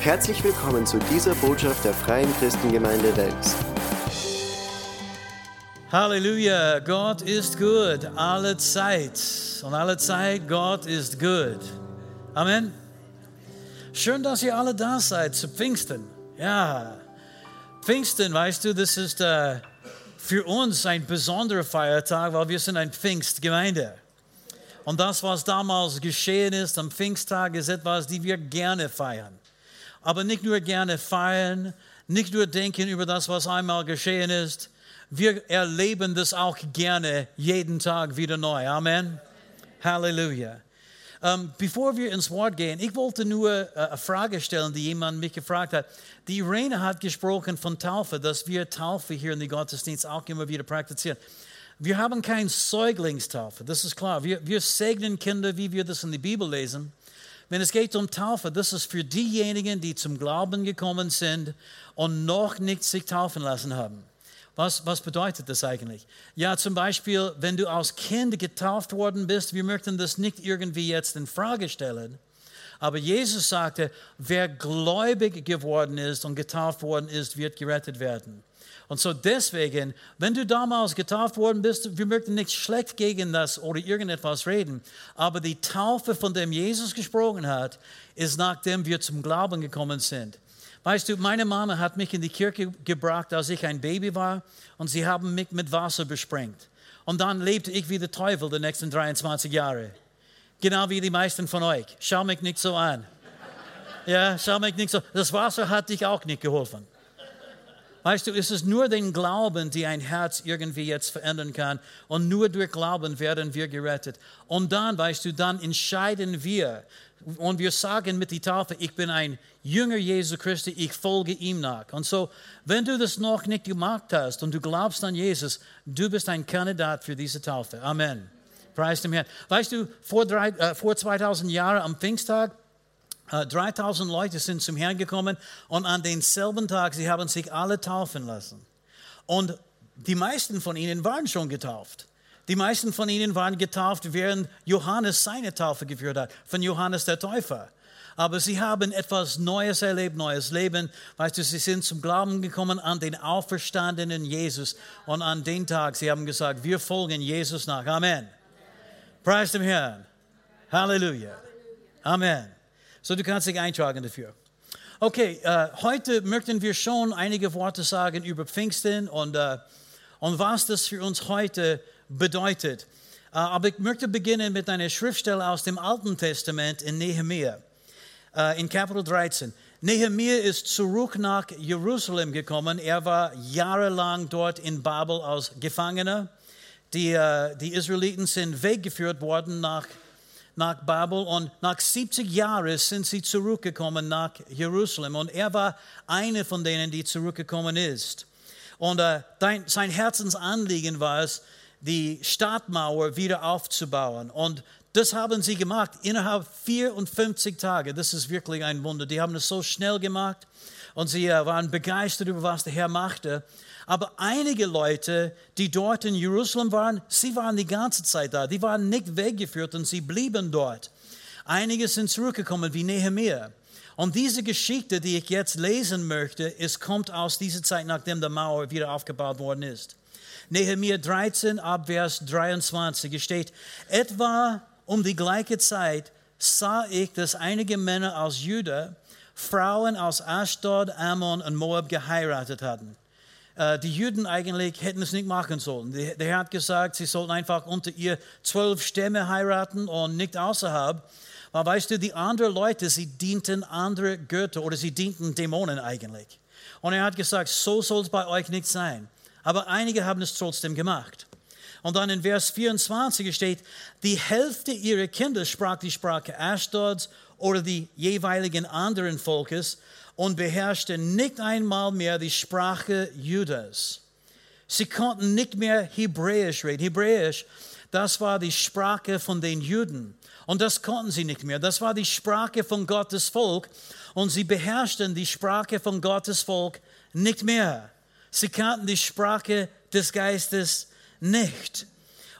Herzlich willkommen zu dieser Botschaft der Freien Christengemeinde Wels. Halleluja, Gott ist gut, alle Zeit. Und alle Zeit, Gott ist gut. Amen. Schön, dass ihr alle da seid zu Pfingsten. Ja, Pfingsten, weißt du, das ist äh, für uns ein besonderer Feiertag, weil wir sind eine Pfingstgemeinde. Und das, was damals geschehen ist am Pfingsttag, ist etwas, die wir gerne feiern. Aber nicht nur gerne feiern, nicht nur denken über das, was einmal geschehen ist. Wir erleben das auch gerne jeden Tag wieder neu. Amen. Halleluja. Ähm, bevor wir ins Wort gehen, ich wollte nur äh, eine Frage stellen, die jemand mich gefragt hat. Die Irene hat gesprochen von Taufe, dass wir Taufe hier in den Gottesdienst auch immer wieder praktizieren. Wir haben keine Säuglingstaufe, das ist klar. Wir, wir segnen Kinder, wie wir das in der Bibel lesen. Wenn es geht um Taufe, das ist für diejenigen, die zum Glauben gekommen sind und noch nicht sich taufen lassen haben. Was, was bedeutet das eigentlich? Ja, zum Beispiel, wenn du als Kind getauft worden bist, wir möchten das nicht irgendwie jetzt in Frage stellen. Aber Jesus sagte, wer gläubig geworden ist und getauft worden ist, wird gerettet werden. Und so deswegen, wenn du damals getauft worden bist, wir möchten nicht schlecht gegen das oder irgendetwas reden, aber die Taufe, von dem Jesus gesprochen hat, ist nachdem wir zum Glauben gekommen sind. Weißt du, meine Mama hat mich in die Kirche gebracht, als ich ein Baby war, und sie haben mich mit Wasser besprengt. Und dann lebte ich wie der Teufel die nächsten 23 Jahre. Genau wie die meisten von euch. Schau mich nicht so an. Ja, schau mich nicht so. Das Wasser hat dich auch nicht geholfen. Weißt du, es ist nur den Glauben, die ein Herz irgendwie jetzt verändern kann. Und nur durch Glauben werden wir gerettet. Und dann, weißt du, dann entscheiden wir. Und wir sagen mit der Taufe, ich bin ein Jünger Jesu Christi, ich folge ihm nach. Und so, wenn du das noch nicht gemacht hast und du glaubst an Jesus, du bist ein Kandidat für diese Taufe. Amen. Preis dem Herrn. Weißt du, vor, drei, äh, vor 2000 Jahren am Pfingsttag, 3000 äh, Leute sind zum Herrn gekommen und an denselben Tag, sie haben sich alle taufen lassen. Und die meisten von ihnen waren schon getauft. Die meisten von ihnen waren getauft, während Johannes seine Taufe geführt hat, von Johannes der Täufer. Aber sie haben etwas Neues erlebt, neues Leben. Weißt du, sie sind zum Glauben gekommen an den auferstandenen Jesus. Und an den Tag, sie haben gesagt, wir folgen Jesus nach. Amen. Preis dem Herrn. Halleluja. Amen. So, du kannst dich eintragen dafür. Okay, äh, heute möchten wir schon einige Worte sagen über Pfingsten und, äh, und was das für uns heute bedeutet. Äh, aber ich möchte beginnen mit einer Schriftstelle aus dem Alten Testament in Nehemiah, äh, in Kapitel 13. Nehemiah ist zurück nach Jerusalem gekommen. Er war jahrelang dort in Babel als Gefangener. Die, äh, die Israeliten sind weggeführt worden nach Jerusalem nach Babel und nach 70 Jahren sind sie zurückgekommen nach Jerusalem und er war einer von denen, die zurückgekommen ist. Und äh, sein Herzensanliegen war es, die Stadtmauer wieder aufzubauen. Und das haben sie gemacht innerhalb 54 Tage. Das ist wirklich ein Wunder. Die haben es so schnell gemacht und sie äh, waren begeistert über was der Herr machte. Aber einige Leute, die dort in Jerusalem waren, sie waren die ganze Zeit da. Die waren nicht weggeführt und sie blieben dort. Einige sind zurückgekommen, wie Nehemiah. Und diese Geschichte, die ich jetzt lesen möchte, es kommt aus dieser Zeit, nachdem die Mauer wieder aufgebaut worden ist. Nehemiah 13, Abvers 23 steht, etwa um die gleiche Zeit sah ich, dass einige Männer aus Juda Frauen aus Ashdod, Ammon und Moab geheiratet hatten. Äh, die Juden eigentlich hätten es nicht machen sollen. Der hat gesagt, sie sollten einfach unter ihr zwölf Stämme heiraten und nicht außerhalb. Weil weißt du, die anderen Leute, sie dienten andere Götter oder sie dienten Dämonen eigentlich. Und er hat gesagt, so soll es bei euch nicht sein. Aber einige haben es trotzdem gemacht. Und dann in Vers 24 steht, die Hälfte ihrer Kinder sprach die Sprache Ashdods oder die jeweiligen anderen Volkes und beherrschte nicht einmal mehr die Sprache Judas. Sie konnten nicht mehr Hebräisch reden. Hebräisch, das war die Sprache von den Juden. Und das konnten sie nicht mehr. Das war die Sprache von Gottes Volk. Und sie beherrschten die Sprache von Gottes Volk nicht mehr. Sie kannten die Sprache des Geistes nicht.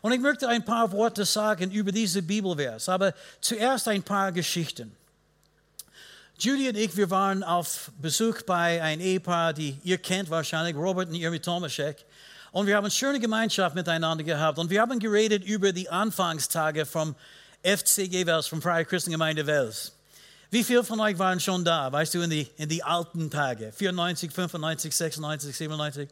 Und ich möchte ein paar Worte sagen über diese Bibelvers, aber zuerst ein paar Geschichten. Judy und ich, wir waren auf Besuch bei einem Ehepaar, die ihr kennt wahrscheinlich, Robert und Irmi Tomaszek. Und wir haben eine schöne Gemeinschaft miteinander gehabt. Und wir haben geredet über die Anfangstage vom FCG Wels, vom Freie Christengemeinde Wels. Wie viele von euch waren schon da, weißt du, in die, in die alten Tage? 94, 95, 96, 97?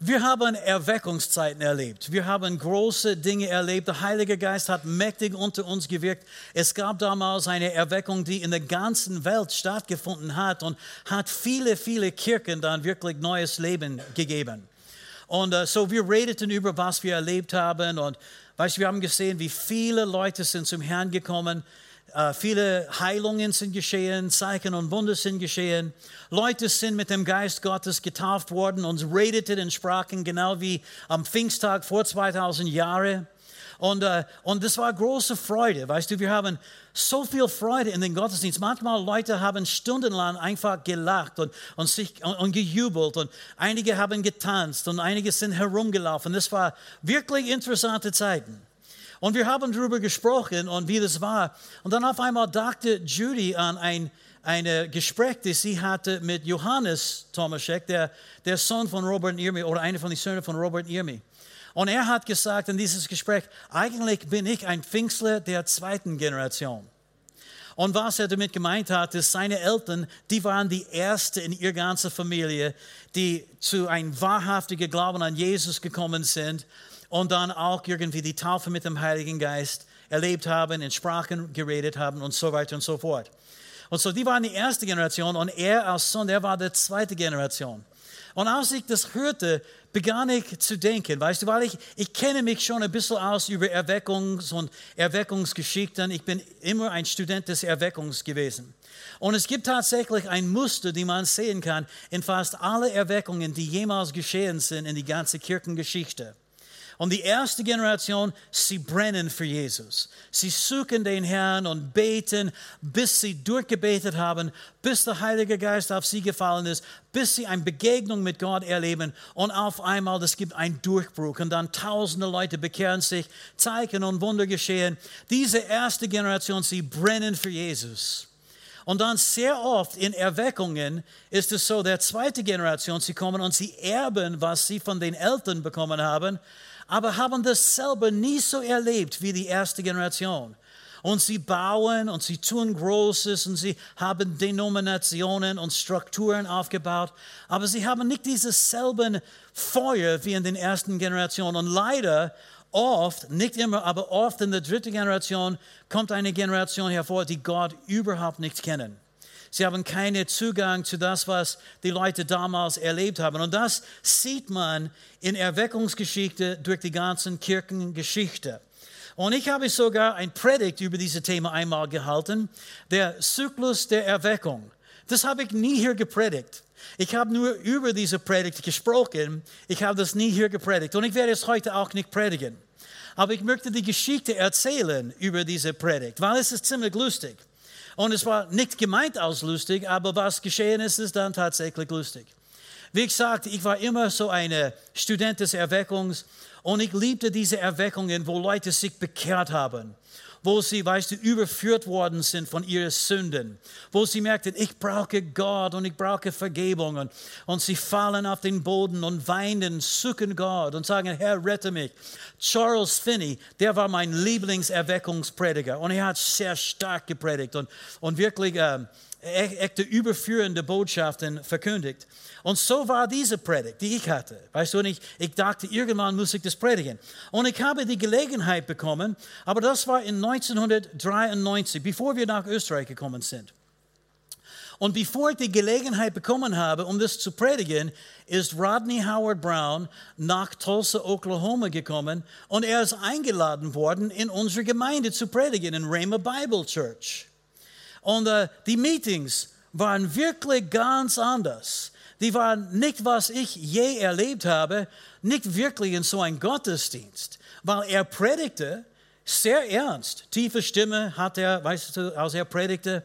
Wir haben Erweckungszeiten erlebt. Wir haben große Dinge erlebt. Der Heilige Geist hat mächtig unter uns gewirkt. Es gab damals eine Erweckung, die in der ganzen Welt stattgefunden hat und hat viele, viele Kirchen dann wirklich neues Leben gegeben. Und uh, so wir redeten über, was wir erlebt haben. Und weißt, wir haben gesehen, wie viele Leute sind zum Herrn gekommen viele Heilungen sind geschehen, Zeichen und Wunder sind geschehen. Leute sind mit dem Geist Gottes getauft worden und redeten in Sprachen, genau wie am Pfingsttag vor 2000 Jahren. Und, uh, und das war große Freude. Weißt du, wir haben so viel Freude in den Gottesdienst. Manchmal Leute haben stundenlang einfach gelacht und, und, sich, und, und gejubelt und einige haben getanzt und einige sind herumgelaufen. Das war wirklich interessante Zeiten. Und wir haben darüber gesprochen und wie das war. Und dann auf einmal dachte Judy an ein, ein Gespräch, das sie hatte mit Johannes Tomaszek, der, der Sohn von Robert Irmi oder einer von den Söhnen von Robert Irmi. Und er hat gesagt in dieses Gespräch, eigentlich bin ich ein Pfingstler der zweiten Generation. Und was er damit gemeint hat, ist, seine Eltern, die waren die Ersten in ihrer ganzen Familie, die zu einem wahrhaftigen Glauben an Jesus gekommen sind und dann auch irgendwie die Taufe mit dem Heiligen Geist erlebt haben, in Sprachen geredet haben und so weiter und so fort. Und so, die waren die erste Generation und er als Sohn, der war die zweite Generation. Und als ich das hörte, begann ich zu denken, weißt du, weil ich, ich kenne mich schon ein bisschen aus über Erweckungs- und Erweckungsgeschichten. Ich bin immer ein Student des Erweckungs gewesen. Und es gibt tatsächlich ein Muster, die man sehen kann in fast alle Erweckungen, die jemals geschehen sind in die ganze Kirchengeschichte. Und die erste Generation, sie brennen für Jesus. Sie suchen den Herrn und beten, bis sie durchgebetet haben, bis der Heilige Geist auf sie gefallen ist, bis sie eine Begegnung mit Gott erleben. Und auf einmal, es gibt einen Durchbruch und dann tausende Leute bekehren sich, Zeichen und Wunder geschehen. Diese erste Generation, sie brennen für Jesus. Und dann sehr oft in Erweckungen ist es so, der zweite Generation, sie kommen und sie erben, was sie von den Eltern bekommen haben aber haben das selber nie so erlebt wie die erste Generation. Und sie bauen und sie tun Großes und sie haben Denominationen und Strukturen aufgebaut, aber sie haben nicht dieses selben Feuer wie in den ersten Generationen. Und leider oft, nicht immer, aber oft in der dritten Generation kommt eine Generation hervor, die Gott überhaupt nicht kennen. Sie haben keinen Zugang zu das, was die Leute damals erlebt haben. Und das sieht man in Erweckungsgeschichte durch die ganzen Kirchengeschichte. Und ich habe sogar ein Predigt über dieses Thema einmal gehalten, der Zyklus der Erweckung. Das habe ich nie hier gepredigt. Ich habe nur über diese Predigt gesprochen. Ich habe das nie hier gepredigt. Und ich werde es heute auch nicht predigen. Aber ich möchte die Geschichte erzählen über diese Predigt, weil es ist ziemlich lustig. Und es war nicht gemeint als lustig, aber was geschehen ist, ist dann tatsächlich lustig. Wie gesagt, ich war immer so ein Student des Erweckungs und ich liebte diese Erweckungen, wo Leute sich bekehrt haben wo sie, weißt du, überführt worden sind von ihren Sünden, wo sie merkten, ich brauche Gott und ich brauche Vergebung und, und sie fallen auf den Boden und weinen, suchen Gott und sagen, Herr, rette mich. Charles Finney, der war mein Lieblingserweckungsprediger und er hat sehr stark gepredigt und, und wirklich äh, echte überführende Botschaften verkündigt. Und so war diese Predigt, die ich hatte. Weißt du, und ich, dachte, irgendwann muss ich das predigen. Und ich habe die Gelegenheit bekommen, aber das war in 1993, bevor wir nach Österreich gekommen sind. Und bevor ich die Gelegenheit bekommen habe, um das zu predigen, ist Rodney Howard Brown nach Tulsa, Oklahoma gekommen und er ist eingeladen worden, in unsere Gemeinde zu predigen, in Rhema Bible Church. Und uh, die Meetings waren wirklich ganz anders die waren nicht, was ich je erlebt habe, nicht wirklich in so einem Gottesdienst, weil er predigte sehr ernst. Tiefe Stimme hat er, weißt du, als er predigte.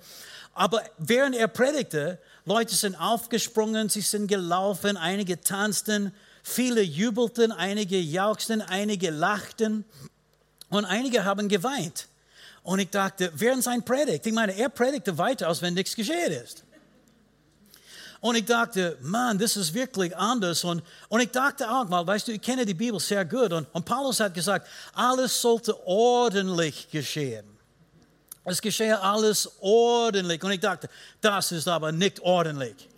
Aber während er predigte, Leute sind aufgesprungen, sie sind gelaufen, einige tanzten, viele jubelten, einige jauchzten, einige lachten und einige haben geweint. Und ich dachte, während sein Predigt, ich meine, er predigte weiter, als wenn nichts geschehen ist. Und ich dachte, Mann, das ist wirklich anders. Und, und ich dachte auch mal, weißt du, ich kenne die Bibel sehr gut. Und, und Paulus hat gesagt, alles sollte ordentlich geschehen. Es geschehe alles ordentlich. Und ich dachte, das ist aber nicht ordentlich.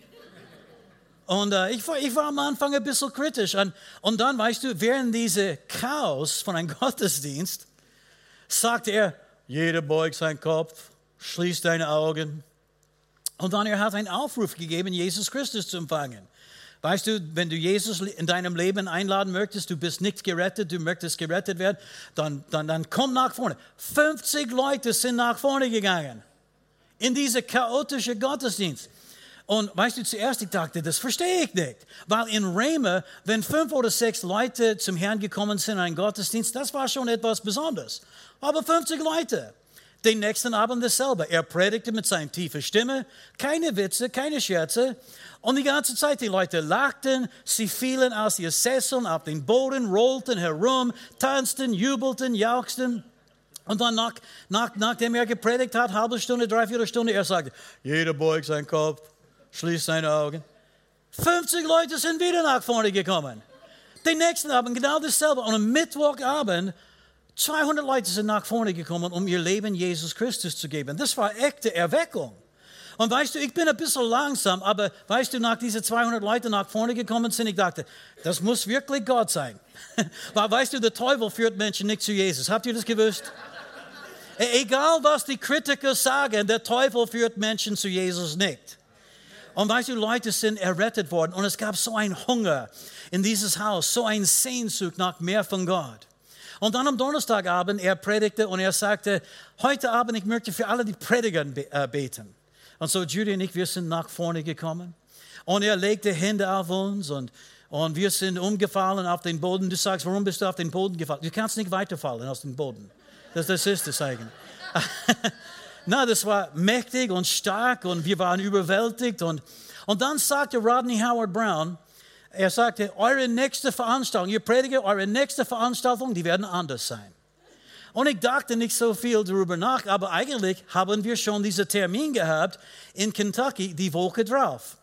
Und äh, ich, war, ich war am Anfang ein bisschen kritisch. Und, und dann, weißt du, während diese Chaos von einem Gottesdienst, sagte er, jeder beugt seinen Kopf, schließt deine Augen. Und dann er hat einen Aufruf gegeben, Jesus Christus zu empfangen. Weißt du, wenn du Jesus in deinem Leben einladen möchtest, du bist nicht gerettet, du möchtest gerettet werden, dann, dann, dann komm nach vorne. 50 Leute sind nach vorne gegangen in diese chaotische Gottesdienst. Und weißt du, zuerst ich dachte, das verstehe ich nicht. Weil in Reme, wenn fünf oder sechs Leute zum Herrn gekommen sind in einen Gottesdienst, das war schon etwas Besonderes. Aber 50 Leute. Den nächsten Abend dasselbe. Er predigte mit seiner tiefen Stimme, keine Witze, keine Scherze. Und die ganze Zeit, die Leute lachten, sie fielen aus ihren Sesseln auf den Boden, rollten herum, tanzten, jubelten, jauchzten. Und dann, nach, nach, nachdem er gepredigt hat, halbe Stunde, dreiviertel Stunde, er sagte, jeder beugt seinen Kopf, schließt seine Augen. 50 Leute sind wieder nach vorne gekommen. Den nächsten Abend genau dasselbe. Und am Mittwochabend 200 Leute sind nach vorne gekommen, um ihr Leben Jesus Christus zu geben. Das war echte Erweckung. Und weißt du, ich bin ein bisschen langsam, aber weißt du, nach diesen 200 Leuten nach vorne gekommen sind, ich dachte, das muss wirklich Gott sein. Weil weißt du, der Teufel führt Menschen nicht zu Jesus. Habt ihr das gewusst? E-, egal was die Kritiker sagen, der Teufel führt Menschen zu Jesus nicht. Und weißt du, Leute sind errettet worden und es gab so einen Hunger in dieses Haus, so ein Sehnsucht nach mehr von Gott. Und dann am Donnerstagabend, er predigte und er sagte, heute Abend, ich möchte für alle die Prediger äh, beten. Und so Judy und ich, wir sind nach vorne gekommen. Und er legte Hände auf uns und, und wir sind umgefallen auf den Boden. Du sagst, warum bist du auf den Boden gefallen? Du kannst nicht weiterfallen aus dem Boden. Das, das ist das eigentlich. Na, das war mächtig und stark und wir waren überwältigt. Und, und dann sagte Rodney Howard Brown, er sagte, eure nächste Veranstaltung, ihr Prediger, eure nächste Veranstaltung, die werden anders sein. Und ich dachte nicht so viel darüber nach, aber eigentlich haben wir schon diesen Termin gehabt in Kentucky die Woche drauf.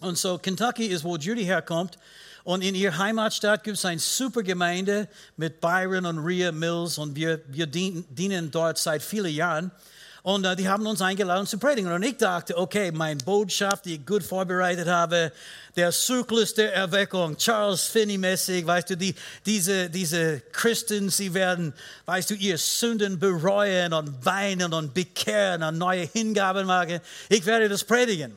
Und so Kentucky ist, wo Judy herkommt. Und in ihrer Heimatstadt gibt es eine super Gemeinde mit Byron und Rhea Mills und wir, wir dienen dort seit vielen Jahren. Und äh, die haben uns eingeladen zu predigen. Und ich dachte, okay, meine Botschaft, die ich gut vorbereitet habe, der Zyklus der Erweckung, Charles Finney-mäßig, weißt du, die, diese, diese Christen, sie werden, weißt du, ihr Sünden bereuen und weinen und bekehren und neue Hingaben machen. Ich werde das predigen.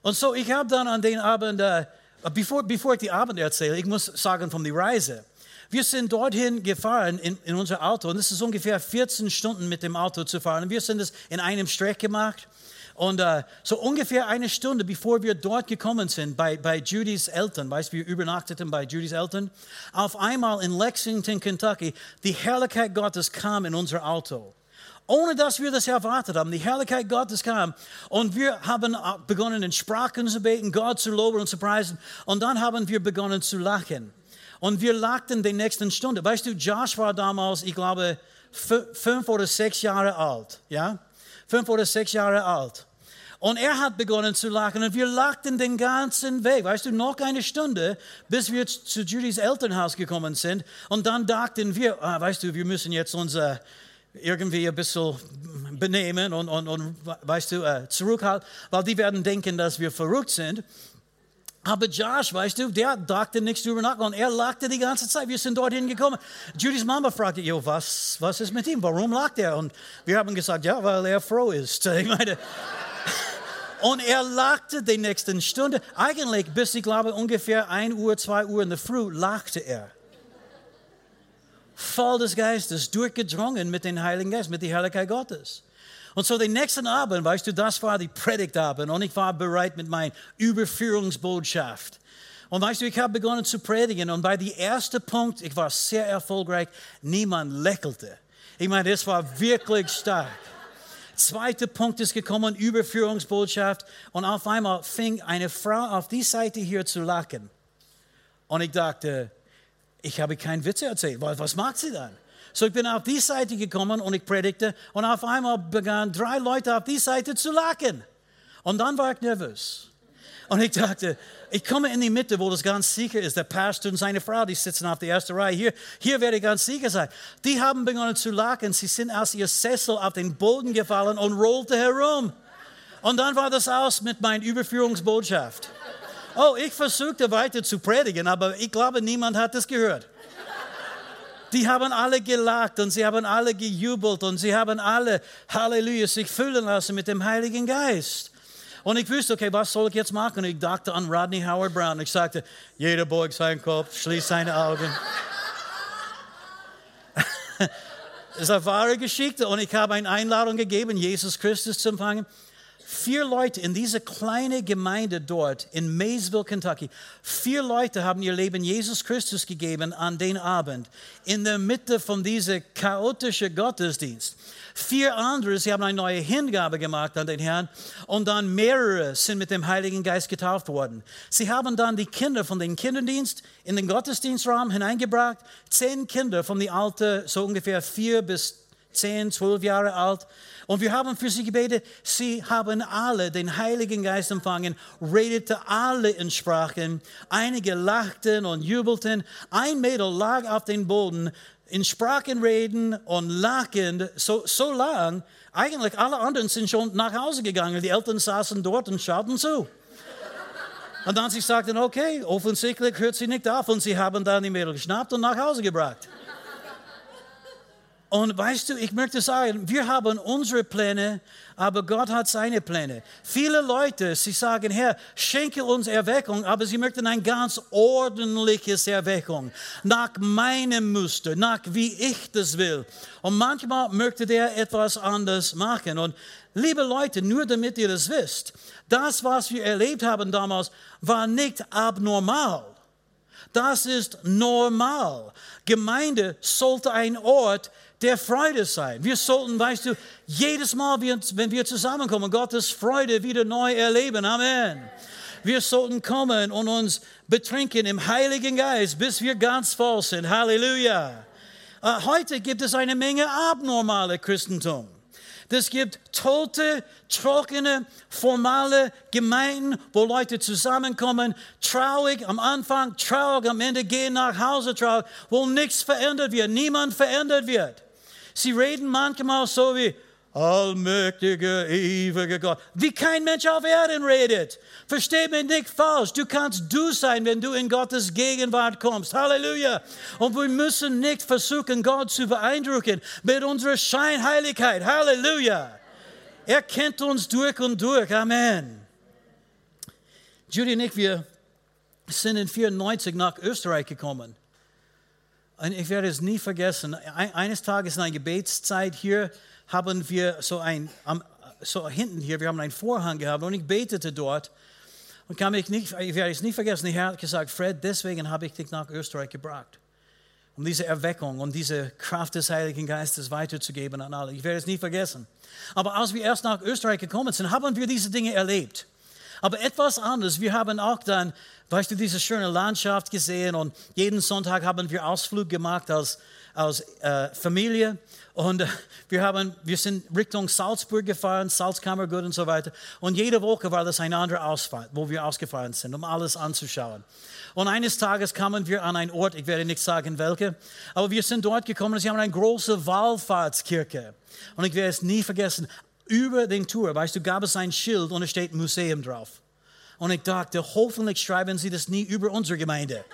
Und so, ich habe dann an den Abend, äh, bevor, bevor ich die Abend erzähle, ich muss sagen von der Reise. Wir sind dorthin gefahren in, in unser Auto und es ist ungefähr 14 Stunden mit dem Auto zu fahren. Und wir sind es in einem Streck gemacht. Und äh, so ungefähr eine Stunde, bevor wir dort gekommen sind, bei, bei Judys Eltern, weißt wir übernachteten bei Judys Eltern, auf einmal in Lexington, Kentucky, die Herrlichkeit Gottes kam in unser Auto. Ohne dass wir das erwartet haben. Die Herrlichkeit Gottes kam und wir haben äh, begonnen in Sprachen zu beten, Gott zu loben und zu preisen. Und dann haben wir begonnen zu lachen. Und wir lachten die nächsten Stunde. Weißt du, Josh war damals, ich glaube, fünf oder sechs Jahre alt. Ja? Fünf oder sechs Jahre alt. Und er hat begonnen zu lachen und wir lachten den ganzen Weg. Weißt du, noch eine Stunde, bis wir zu Judys Elternhaus gekommen sind. Und dann dachten wir, ah, weißt du, wir müssen jetzt unser irgendwie ein bisschen benehmen und, und, und weißt du, äh, zurückhalten, weil die werden denken, dass wir verrückt sind. Aber Josh, weißt du, der dachte nichts drüber nach und er lachte die ganze Zeit. Wir sind dorthin gekommen. Judys Mama fragte, jo, was, was ist mit ihm? Warum lacht er? Und wir haben gesagt, ja, weil er froh ist. Ich meine, und er lachte die nächsten Stunde. Eigentlich bis, ich glaube, ungefähr 1 Uhr, 2 Uhr in der Früh lachte er. Voll des Geistes, durchgedrungen mit dem Heiligen Geist, mit der Herrlichkeit Gottes. Und so den nächsten Abend, weißt du, das war die Predigtabend und ich war bereit mit meiner Überführungsbotschaft. Und weißt du, ich habe begonnen zu predigen und bei dem ersten Punkt, ich war sehr erfolgreich, niemand lächelte. Ich meine, das war wirklich stark. Zweiter Punkt ist gekommen, Überführungsbotschaft. Und auf einmal fing eine Frau auf die Seite hier zu lachen. Und ich dachte, ich habe keinen Witz erzählt. Was macht sie dann? So ich bin auf die Seite gekommen und ich predigte und auf einmal begannen drei Leute auf die Seite zu lachen. Und dann war ich nervös. Und ich dachte, ich komme in die Mitte, wo das ganz sicher ist. Der Pastor und seine Frau, die sitzen auf der ersten Reihe. Hier, hier werde ich ganz sicher sein. Die haben begonnen zu lachen. Sie sind aus ihr Sessel auf den Boden gefallen und rollte herum. Und dann war das aus mit meiner Überführungsbotschaft. Oh, ich versuchte weiter zu predigen, aber ich glaube, niemand hat das gehört. Die haben alle gelacht und sie haben alle gejubelt und sie haben alle, Halleluja, sich füllen lassen mit dem Heiligen Geist. Und ich wusste, okay, was soll ich jetzt machen? Und ich dachte an Rodney Howard Brown. Ich sagte, jeder beugt seinen Kopf, schließt seine Augen. das ist eine wahre Geschichte und ich habe eine Einladung gegeben, Jesus Christus zu empfangen vier Leute in dieser kleinen Gemeinde dort in Maysville, Kentucky, vier Leute haben ihr Leben Jesus Christus gegeben an den Abend in der Mitte von diesem chaotischen Gottesdienst. Vier andere, sie haben eine neue Hingabe gemacht an den Herrn und dann mehrere sind mit dem Heiligen Geist getauft worden. Sie haben dann die Kinder von den Kinderdienst in den Gottesdienstraum hineingebracht. Zehn Kinder von den Alten, so ungefähr vier bis zehn, zwölf Jahre alt. Und wir haben für sie gebetet. Sie haben alle den Heiligen Geist empfangen, redete alle in Sprachen. Einige lachten und jubelten. Ein Mädel lag auf dem Boden in Sprachen reden und lachen so, so lang. Eigentlich alle anderen sind schon nach Hause gegangen. Die Eltern saßen dort und schauten zu. Und dann sie sagten, okay, offensichtlich hört sie nicht auf. Und sie haben dann die Mädel geschnappt und nach Hause gebracht. Und weißt du, ich möchte sagen, wir haben unsere Pläne, aber Gott hat seine Pläne. Viele Leute, sie sagen, Herr, schenke uns Erweckung, aber sie möchten ein ganz ordentliches Erweckung, nach meinem Muster, nach wie ich das will. Und manchmal möchte der etwas anders machen. Und liebe Leute, nur damit ihr das wisst, das, was wir erlebt haben damals, war nicht abnormal. Das ist normal. Gemeinde sollte ein Ort der Freude sein. Wir sollten, weißt du, jedes Mal, wenn wir zusammenkommen, Gottes Freude wieder neu erleben. Amen. Wir sollten kommen und uns betrinken im Heiligen Geist, bis wir ganz voll sind. Halleluja. Äh, heute gibt es eine Menge abnormale Christentum. Es gibt tote, trockene, formale Gemeinden, wo Leute zusammenkommen, traurig am Anfang, traurig am Ende, gehen nach Hause traurig, wo nichts verändert wird, niemand verändert wird. Sie reden manchmal so wie, allmächtiger, ewiger Gott, wie kein Mensch auf Erden redet. Versteh mich nicht falsch. Du kannst du sein, wenn du in Gottes Gegenwart kommst. Halleluja. Und wir müssen nicht versuchen, Gott zu beeindrucken mit unserer Scheinheiligkeit. Halleluja. Er kennt uns durch und durch. Amen. Judy und ich, wir sind in 94 nach Österreich gekommen. Und ich werde es nie vergessen. Eines Tages in einer Gebetszeit hier haben wir so ein, so hinten hier, wir haben einen Vorhang gehabt und ich betete dort. Und kann mich nicht, ich werde es nie vergessen, der Herr hat gesagt, Fred, deswegen habe ich dich nach Österreich gebracht. Um diese Erweckung und diese Kraft des Heiligen Geistes weiterzugeben an alle. Ich werde es nie vergessen. Aber als wir erst nach Österreich gekommen sind, haben wir diese Dinge erlebt. Aber etwas anderes, wir haben auch dann, weißt du, diese schöne Landschaft gesehen und jeden Sonntag haben wir Ausflug gemacht als, als äh, Familie und äh, wir, haben, wir sind Richtung Salzburg gefahren, Salzkammergut und so weiter. Und jede Woche war das ein anderer Ausfahrt, wo wir ausgefahren sind, um alles anzuschauen. Und eines Tages kamen wir an einen Ort, ich werde nicht sagen welche, aber wir sind dort gekommen und sie haben eine große Wallfahrtskirche. Und ich werde es nie vergessen, über den Tour, weißt du, gab es ein Schild und es steht Museum drauf. Und ich dachte, hoffentlich schreiben sie das nie über unsere Gemeinde.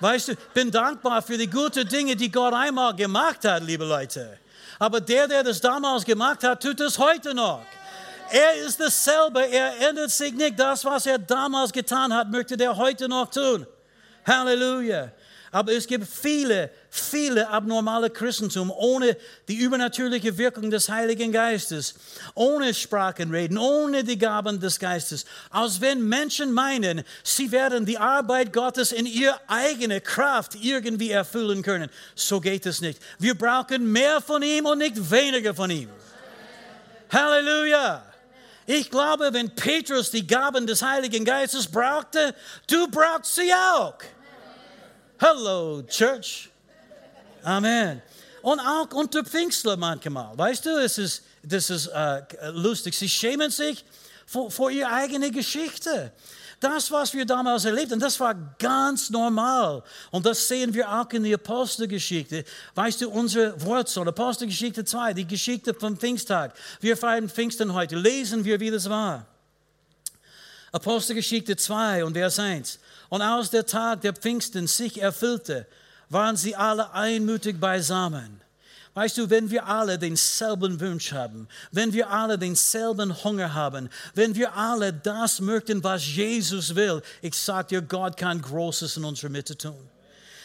Weißt du, bin dankbar für die guten Dinge, die Gott einmal gemacht hat, liebe Leute. Aber der, der das damals gemacht hat, tut es heute noch. Er ist dasselbe, er ändert sich nicht. Das, was er damals getan hat, möchte er heute noch tun. Halleluja. Aber es gibt viele, viele abnormale Christentum ohne die übernatürliche Wirkung des Heiligen Geistes, ohne Sprachenreden, ohne die Gaben des Geistes. Als wenn Menschen meinen, sie werden die Arbeit Gottes in ihre eigene Kraft irgendwie erfüllen können. So geht es nicht. Wir brauchen mehr von ihm und nicht weniger von ihm. Halleluja. Ich glaube, wenn Petrus die Gaben des Heiligen Geistes brauchte, du brauchst sie auch. Hello, Church. Amen. Und auch unter Pfingstler manchmal. Weißt du, es ist, das ist äh, lustig. Sie schämen sich vor, vor ihrer eigenen Geschichte. Das, was wir damals erlebt haben, das war ganz normal. Und das sehen wir auch in der Apostelgeschichte. Weißt du, unsere Wurzel, Apostelgeschichte 2, die Geschichte vom Pfingsttag. Wir feiern Pfingsten heute. Lesen wir, wie das war. Apostelgeschichte 2 und Vers 1. Und als der Tag der Pfingsten sich erfüllte, waren sie alle einmütig beisammen. Weißt du, wenn wir alle denselben Wunsch haben, wenn wir alle denselben Hunger haben, wenn wir alle das möchten, was Jesus will, ich sage dir, Gott kann Großes in unserer Mitte tun.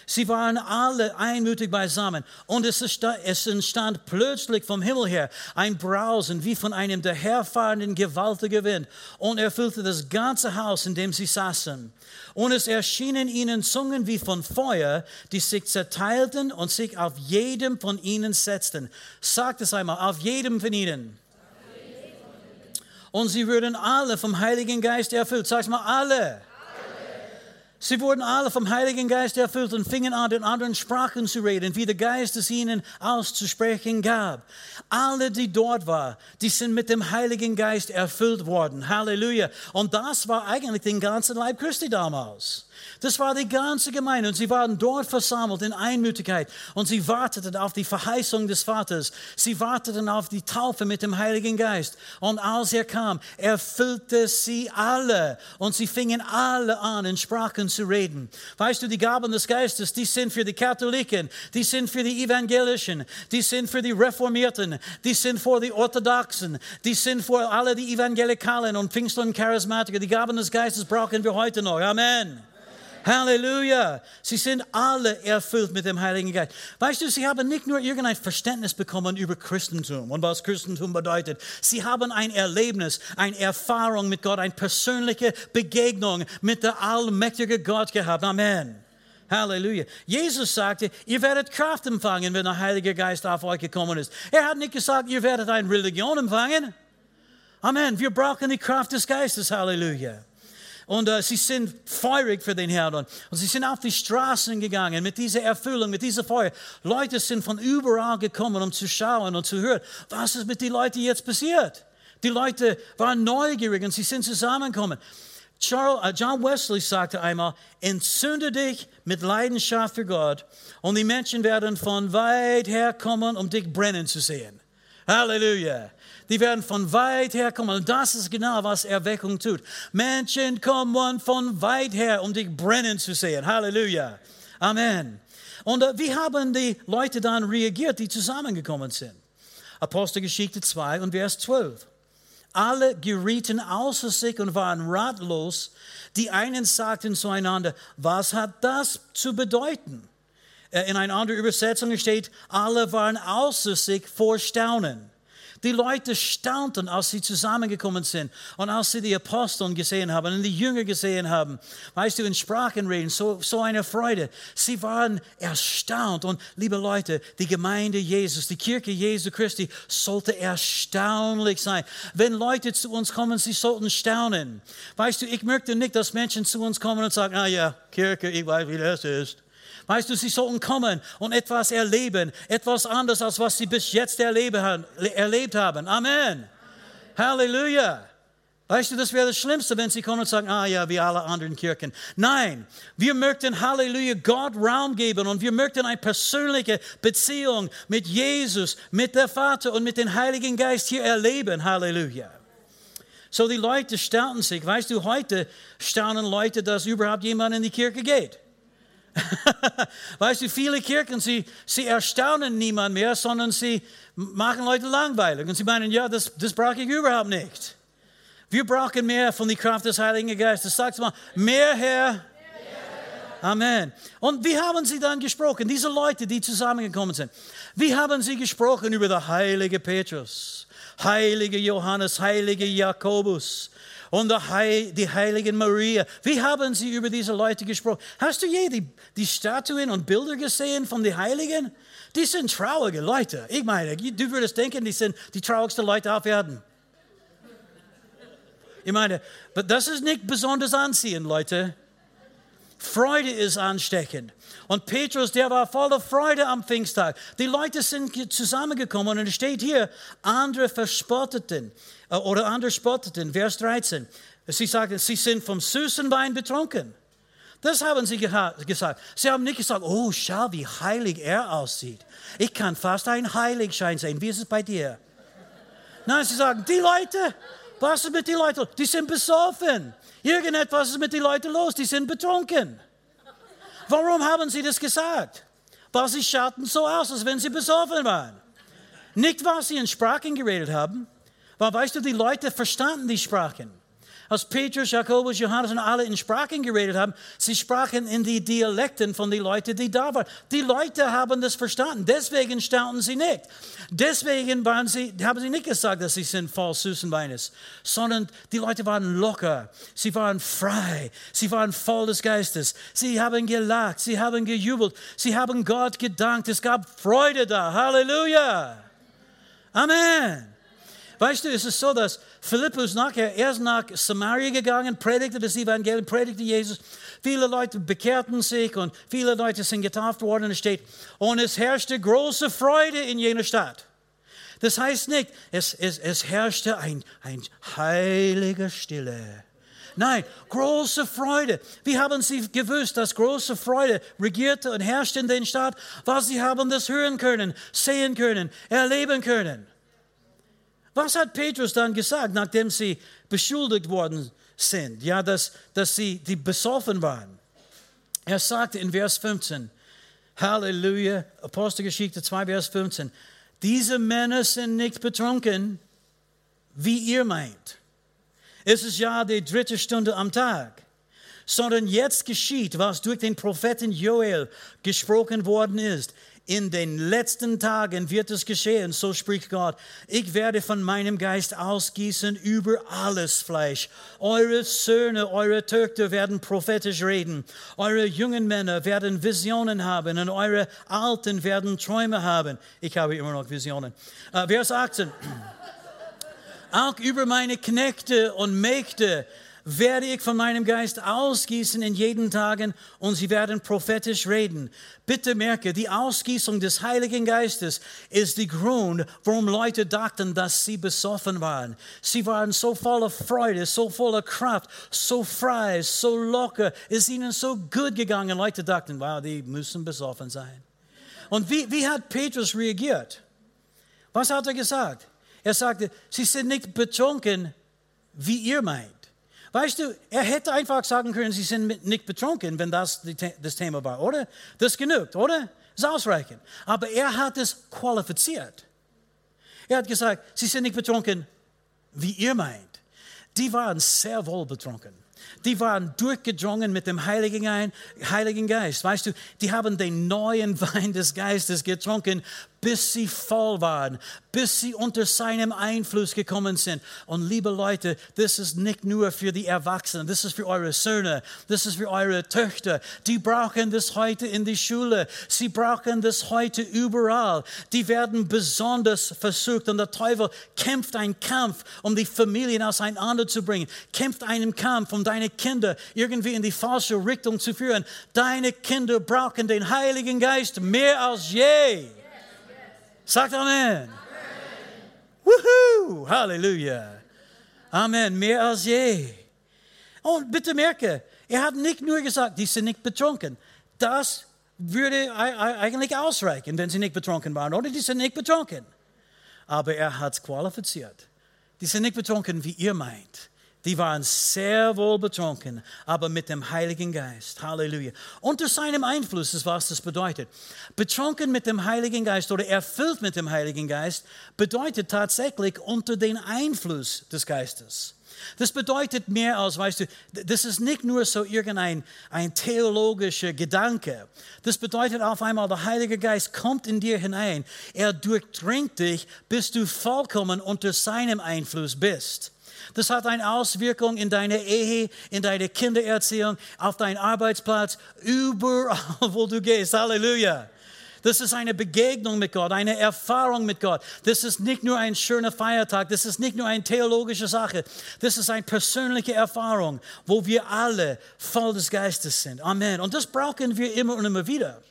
Sie waren alle einmütig beisammen und es entstand plötzlich vom Himmel her ein Brausen wie von einem daherfahrenden gewaltigen Wind und erfüllte das ganze Haus, in dem sie saßen. Und es erschienen ihnen Zungen wie von Feuer, die sich zerteilten und sich auf jedem von ihnen setzten. Sagt es einmal, auf jedem von ihnen. Und sie würden alle vom Heiligen Geist erfüllt. Sag mal, alle. Sie wurden alle vom Heiligen Geist erfüllt und fingen an, in anderen Sprachen zu reden, wie der Geist es ihnen auszusprechen gab. Alle, die dort waren, die sind mit dem Heiligen Geist erfüllt worden. Halleluja. Und das war eigentlich den ganzen Leib Christi damals. Das war die ganze Gemeinde und sie waren dort versammelt in Einmütigkeit und sie warteten auf die Verheißung des Vaters. Sie warteten auf die Taufe mit dem Heiligen Geist. Und als er kam, erfüllte sie alle und sie fingen alle an, in Sprachen zu reden. Weißt du, die Gaben des Geistes, die sind für die Katholiken, die sind für die Evangelischen, die sind für die Reformierten, die sind für die Orthodoxen, die sind für alle die Evangelikalen und Pfingstler und Charismatiker. Die Gaben des Geistes brauchen wir heute noch. Amen. Halleluja. Sie sind alle erfüllt mit dem Heiligen Geist. Weißt du, sie haben nicht nur irgendein Verständnis bekommen über Christentum und was Christentum bedeutet. Sie haben ein Erlebnis, eine Erfahrung mit Gott, eine persönliche Begegnung mit der allmächtigen Gott gehabt. Amen. Halleluja. Jesus sagte, ihr werdet Kraft empfangen, wenn der Heilige Geist auf euch gekommen ist. Er hat nicht gesagt, ihr werdet eine Religion empfangen. Amen. Wir brauchen die Kraft des Geistes. Halleluja. Und äh, sie sind feurig für den Herrn. Und, sie sind auf die Straßen gegangen mit dieser Erfüllung, mit dieser Feuer. Leute sind von überall gekommen, um zu schauen und zu hören, was ist mit den Leuten jetzt passiert. Die Leute waren neugierig und sie sind zusammengekommen. Charles, äh, John Wesley sagte einmal, entzünde dich mit Leidenschaft für Gott und die Menschen werden von weit her kommen, um dich brennen zu sehen. Halleluja die werden von weit her kommen. Und das ist genau, was Erweckung tut. Menschen kommen von weit her, um dich brennen zu sehen. Halleluja. Amen. Und äh, wie haben die Leute dann reagiert, die zusammengekommen sind? Apostelgeschichte 2 und Vers 12. Alle gerieten außer sich und waren ratlos. Die einen sagten zueinander, was hat das zu bedeuten? Äh, in einer anderen Übersetzung steht, alle waren außer sich vor Staunen. Die Leute staunten, als sie zusammengekommen sind und als sie die Aposteln gesehen haben und die Jünger gesehen haben. Weißt du, in Sprachen reden, so, so eine Freude. Sie waren erstaunt. Und liebe Leute, die Gemeinde Jesus, die Kirche Jesu Christi sollte erstaunlich sein. Wenn Leute zu uns kommen, sie sollten staunen. Weißt du, ich möchte nicht, dass Menschen zu uns kommen und sagen, ah ja, Kirche, ich weiß, wie das ist. Weißt du, sie sollten kommen und etwas erleben, etwas anderes, als was sie bis jetzt erlebt haben. Amen. Halleluja. Weißt du, das wäre das Schlimmste, wenn sie kommen und sagen, ah ja, wie alle anderen Kirchen. Nein, wir möchten Halleluja Gott Raum geben und wir möchten eine persönliche Beziehung mit Jesus, mit der Vater und mit dem Heiligen Geist hier erleben. Halleluja. So die Leute staunten sich. Weißt du, heute staunen Leute, dass überhaupt jemand in die Kirche geht. weißt du, viele Kirchen, sie, sie erstaunen niemand mehr, sondern sie machen Leute langweilig. Und sie meinen, ja, das, das brauche ich überhaupt nicht. Wir brauchen mehr von der Kraft des Heiligen Geistes. Sag's mal, mehr Herr. Amen. Und wie haben sie dann gesprochen? Diese Leute, die zusammengekommen sind. Wie haben sie gesprochen über den heiligen Petrus, heilige Johannes, heilige Jakobus, und die heilige Maria. Wie haben sie über diese Leute gesprochen? Hast du je die, die Statuen und Bilder gesehen von den Heiligen? Die sind traurige Leute. Ich meine, du würdest denken, die sind die traurigsten Leute auf Erden. Ich meine, das ist nicht besonders anziehend, Leute. Freude ist ansteckend. Und Petrus, der war voller Freude am Pfingsttag. Die Leute sind zusammengekommen und es steht hier, andere verspotteten äh, oder andere spotteten, Vers 13. Sie sagten, sie sind vom süßen Wein betrunken. Das haben sie gesagt. Sie haben nicht gesagt, oh, schau, wie heilig er aussieht. Ich kann fast ein Heiligschein sehen. Wie ist es bei dir? Nein, sie sagen, die Leute, was ist mit den Leuten? Die sind besoffen. Irgendetwas ist mit den Leuten los. Die sind betrunken. Warum haben sie das gesagt? Weil sie schauten so aus, als wenn sie besoffen waren. Nicht, weil sie in Sprachen geredet haben, weil, weißt du, die Leute verstanden die Sprachen. Als Petrus, Jakobus, Johannes und alle in Sprachen geredet haben, sie sprachen in die Dialekten von den Leuten, die da waren. Die Leute haben das verstanden. Deswegen staunten sie nicht. Deswegen waren sie, haben sie nicht gesagt, dass sie sind voll süßen Weines, sondern die Leute waren locker. Sie waren frei. Sie waren voll des Geistes. Sie haben gelacht. Sie haben gejubelt. Sie haben Gott gedankt. Es gab Freude da. Halleluja. Amen. Weißt du, es ist so, dass Philippus nachher, er ist nach Samaria gegangen, predigte das Evangelium, predigte Jesus. Viele Leute bekehrten sich und viele Leute sind getauft worden. Es steht, und es herrschte große Freude in jener Stadt. Das heißt nicht, es, es, es herrschte ein, ein heiliger Stille. Nein, große Freude. Wie haben sie gewusst, dass große Freude regierte und herrschte in den Stadt? Weil sie haben das hören können, sehen können, erleben können. Was hat Petrus dann gesagt, nachdem sie beschuldigt worden sind? Ja, dass, dass sie die besoffen waren. Er sagte in Vers 15, Halleluja, Apostelgeschichte 2, Vers 15, diese Männer sind nicht betrunken, wie ihr meint. Es ist ja die dritte Stunde am Tag sondern jetzt geschieht, was durch den Propheten Joel gesprochen worden ist. In den letzten Tagen wird es geschehen, so spricht Gott. Ich werde von meinem Geist ausgießen über alles Fleisch. Eure Söhne, eure Töchter werden prophetisch reden. Eure jungen Männer werden Visionen haben und eure Alten werden Träume haben. Ich habe immer noch Visionen. Uh, Vers 18. Auch über meine Knechte und Mägde werde ich von meinem Geist ausgießen in jeden Tagen und sie werden prophetisch reden. Bitte merke, die Ausgießung des Heiligen Geistes ist der Grund, warum Leute dachten, dass sie besoffen waren. Sie waren so voller Freude, so voller Kraft, so frei, so locker, ist ihnen so gut gegangen. Leute dachten, wow, die müssen besoffen sein. Und wie, wie hat Petrus reagiert? Was hat er gesagt? Er sagte, sie sind nicht betrunken, wie ihr meint. Weißt du, er hätte einfach sagen können, sie sind nicht betrunken, wenn das das Thema war, oder? Das genügt, oder? Das ist ausreichend. Aber er hat es qualifiziert. Er hat gesagt, sie sind nicht betrunken, wie ihr meint. Die waren sehr wohl betrunken. Die waren durchgedrungen mit dem Heiligen Geist. Weißt du, die haben den neuen Wein des Geistes getrunken, bis sie voll waren, bis sie unter seinem Einfluss gekommen sind. Und liebe Leute, das ist nicht nur für die Erwachsenen, das ist für eure Söhne, das ist für eure Töchter. Die brauchen das heute in die Schule, sie brauchen das heute überall. Die werden besonders versucht und der Teufel kämpft einen Kampf, um die Familien auseinanderzubringen, kämpft einen Kampf, um deine Kinder irgendwie in die falsche Richtung zu führen. Deine Kinder brauchen den Heiligen Geist mehr als je. Sagt Amen. Amen. Wuhu, Halleluja. Amen, mehr als je. Und bitte merke, er hat nicht nur gesagt, die sind nicht betrunken. Das würde eigentlich ausreichen, wenn sie nicht betrunken waren, oder? Die sind nicht betrunken. Aber er hat es qualifiziert. Die sind nicht betrunken, wie ihr meint. Die waren sehr wohl betrunken, aber mit dem Heiligen Geist. Halleluja. Unter seinem Einfluss ist, was das bedeutet. Betrunken mit dem Heiligen Geist oder erfüllt mit dem Heiligen Geist bedeutet tatsächlich unter den Einfluss des Geistes. Das bedeutet mehr als, weißt du, das ist nicht nur so irgendein ein theologischer Gedanke. Das bedeutet auf einmal, der Heilige Geist kommt in dir hinein. Er durchdringt dich, bis du vollkommen unter seinem Einfluss bist. Das hat eine Auswirkung in deine Ehe, in deine Kindererziehung, auf deinen Arbeitsplatz, überall, wo du gehst. Halleluja. Das ist eine Begegnung mit Gott, eine Erfahrung mit Gott. Das ist nicht nur ein schöner Feiertag, das ist nicht nur eine theologische Sache. Das ist eine persönliche Erfahrung, wo wir alle voll des Geistes sind. Amen. Und das brauchen wir immer und immer wieder.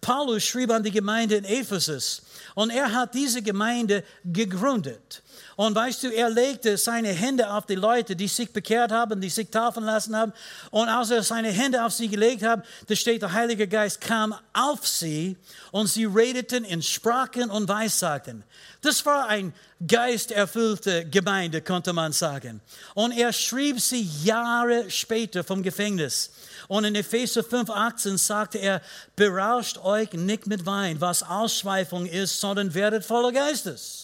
Paulus schrieb an die Gemeinde in Ephesus und er hat diese Gemeinde gegründet. Und weißt du, er legte seine Hände auf die Leute, die sich bekehrt haben, die sich taufen lassen haben. Und als er seine Hände auf sie gelegt hat, da steht, der Heilige Geist kam auf sie und sie redeten in Sprachen und Weissagten. Das war ein geisterfüllte Gemeinde, konnte man sagen. Und er schrieb sie Jahre später vom Gefängnis. Und in Epheser 5,18 sagte er, berauscht euch nicht mit Wein, was Ausschweifung ist, sondern werdet voller Geistes.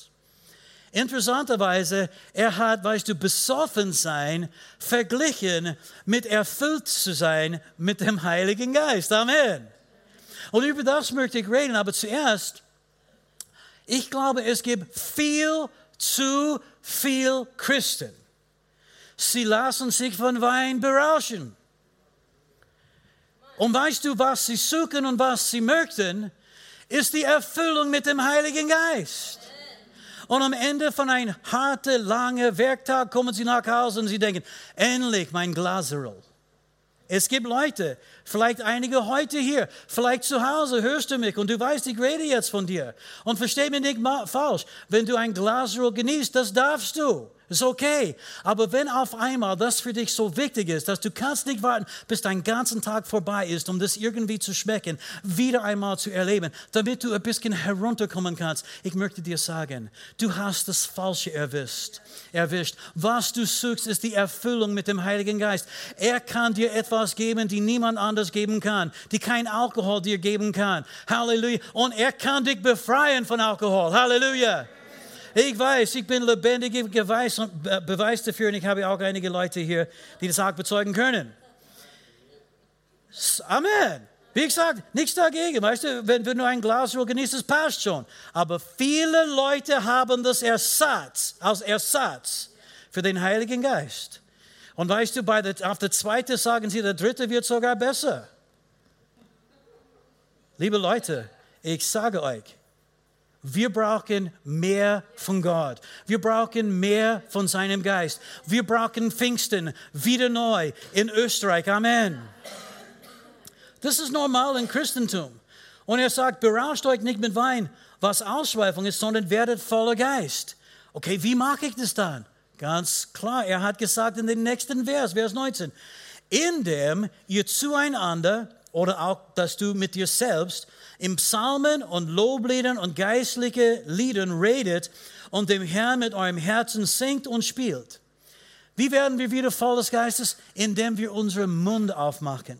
Interessanterweise, er hat, weißt du, besoffen sein verglichen mit erfüllt zu sein mit dem Heiligen Geist. Amen. Und über das möchte ich reden, aber zuerst, ich glaube, es gibt viel zu viel Christen. Sie lassen sich von Wein berauschen. Und weißt du, was sie suchen und was sie möchten, ist die Erfüllung mit dem Heiligen Geist. Und am Ende von einem harten, langen Werktag kommen sie nach Hause und sie denken, endlich mein Glaserl. Es gibt Leute, vielleicht einige heute hier, vielleicht zu Hause hörst du mich und du weißt, ich rede jetzt von dir. Und versteh mich nicht falsch, wenn du ein Glaserl genießt, das darfst du. Ist okay. Aber wenn auf einmal das für dich so wichtig ist, dass du kannst nicht warten, bis dein ganzen Tag vorbei ist, um das irgendwie zu schmecken, wieder einmal zu erleben, damit du ein bisschen herunterkommen kannst. Ich möchte dir sagen, du hast das Falsche erwischt. erwischt. Was du suchst, ist die Erfüllung mit dem Heiligen Geist. Er kann dir etwas geben, die niemand anders geben kann, die kein Alkohol dir geben kann. Halleluja. Und er kann dich befreien von Alkohol. Halleluja. Ich weiß, ich bin lebendiger Beweis, Beweis dafür und ich habe auch einige Leute hier, die das auch bezeugen können. Amen. Wie gesagt, nichts dagegen. Weißt du, wenn, wenn du ein Glas genießt, das passt schon. Aber viele Leute haben das Ersatz, als Ersatz für den Heiligen Geist. Und weißt du, bei der, auf der zweiten sagen sie, der dritte wird sogar besser. Liebe Leute, ich sage euch, wir brauchen mehr von Gott. Wir brauchen mehr von seinem Geist. Wir brauchen Pfingsten wieder neu in Österreich. Amen. Das ist normal im Christentum. Und er sagt, berauscht euch nicht mit Wein, was Ausschweifung ist, sondern werdet voller Geist. Okay, wie mache ich das dann? Ganz klar, er hat gesagt in den nächsten Vers, Vers 19, indem ihr zueinander oder auch, dass du mit dir selbst im Psalmen und Lobliedern und geistliche Liedern redet und dem Herrn mit eurem Herzen singt und spielt. Wie werden wir wieder voll des Geistes? Indem wir unseren Mund aufmachen.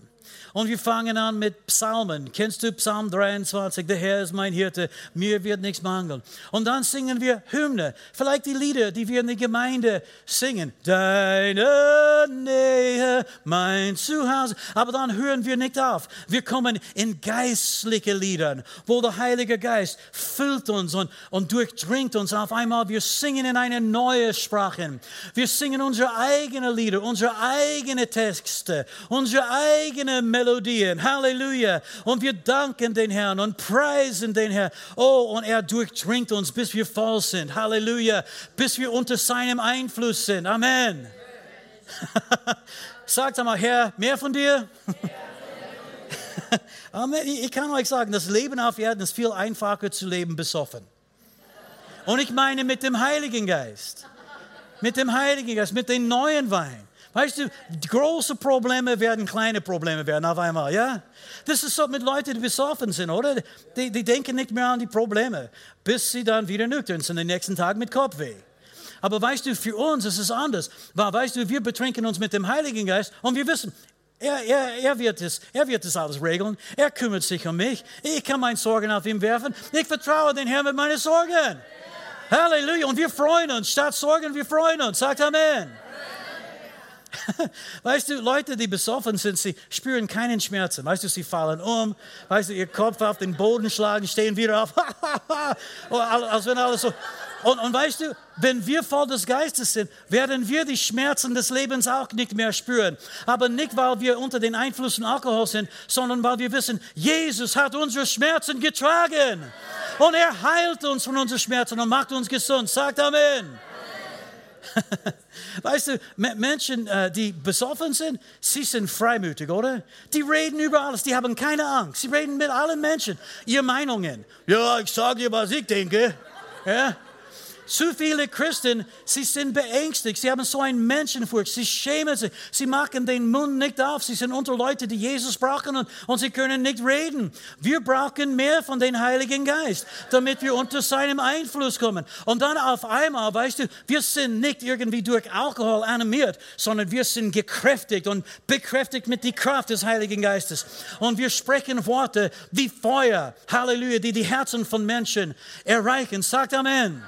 Und wir fangen an mit Psalmen. Kennst du Psalm 23? Der Herr ist mein Hirte, mir wird nichts mangeln. Und dann singen wir Hymne. Vielleicht die Lieder, die wir in der Gemeinde singen. Deine Nähe, mein Zuhause. Aber dann hören wir nicht auf. Wir kommen in geistliche Lieder, wo der Heilige Geist füllt uns und, und durchdringt uns auf einmal. Wir singen in eine neue Sprache. Wir singen unsere eigenen Lieder, unsere eigenen Texte, unsere eigene Melodie. Melodien. Halleluja. Und wir danken den Herrn und preisen den Herrn. Oh, und er durchdringt uns, bis wir voll sind. Halleluja. Bis wir unter seinem Einfluss sind. Amen. Sagt einmal, Herr, mehr von dir? Amen. Ich kann euch sagen, das Leben auf Erden ist viel einfacher zu leben besoffen. Und ich meine mit dem Heiligen Geist. Mit dem Heiligen Geist, mit dem neuen Wein. Weißt du, große Probleme werden kleine Probleme werden auf einmal, ja? Das ist so mit Leuten, die besoffen sind, oder? Die, die denken nicht mehr an die Probleme, bis sie dann wieder nüchtern sind, den nächsten Tag mit Kopfweh. Aber weißt du, für uns ist es anders. Weil, weißt du, wir betrinken uns mit dem Heiligen Geist und wir wissen, er, er, er, wird es, er wird es alles regeln. Er kümmert sich um mich. Ich kann meine Sorgen auf ihn werfen. Ich vertraue den Herrn mit meinen Sorgen. Halleluja. Und wir freuen uns. Statt Sorgen, wir freuen uns. Sagt Amen. Weißt du, Leute, die besoffen sind, sie spüren keinen Schmerzen. Weißt du, sie fallen um, weißt du, ihr Kopf auf den Boden schlagen, stehen wieder auf, als wenn alles so. Und, und weißt du, wenn wir voll des Geistes sind, werden wir die Schmerzen des Lebens auch nicht mehr spüren. Aber nicht, weil wir unter den Einflüssen Alkohol sind, sondern weil wir wissen, Jesus hat unsere Schmerzen getragen. Und er heilt uns von unseren Schmerzen und macht uns gesund. Sagt Amen. Weißt du, Menschen, äh, die besoffen sind, sie sind freimütig, oder? Die reden über alles, die haben keine Angst. Sie reden mit allen Menschen ihre Meinungen. Ja, ich sage dir, was ich denke. Ja? Zu viele Christen, sie sind beängstigt, sie haben so ein Menschenfurcht, sie schämen sich, sie machen den Mund nicht auf, sie sind unter Leute, die Jesus brauchen und, und sie können nicht reden. Wir brauchen mehr von dem Heiligen Geist, damit wir unter seinem Einfluss kommen. Und dann auf einmal, weißt du, wir sind nicht irgendwie durch Alkohol animiert, sondern wir sind gekräftigt und bekräftigt mit der Kraft des Heiligen Geistes. Und wir sprechen Worte wie Feuer, Halleluja, die die Herzen von Menschen erreichen. Sagt Amen.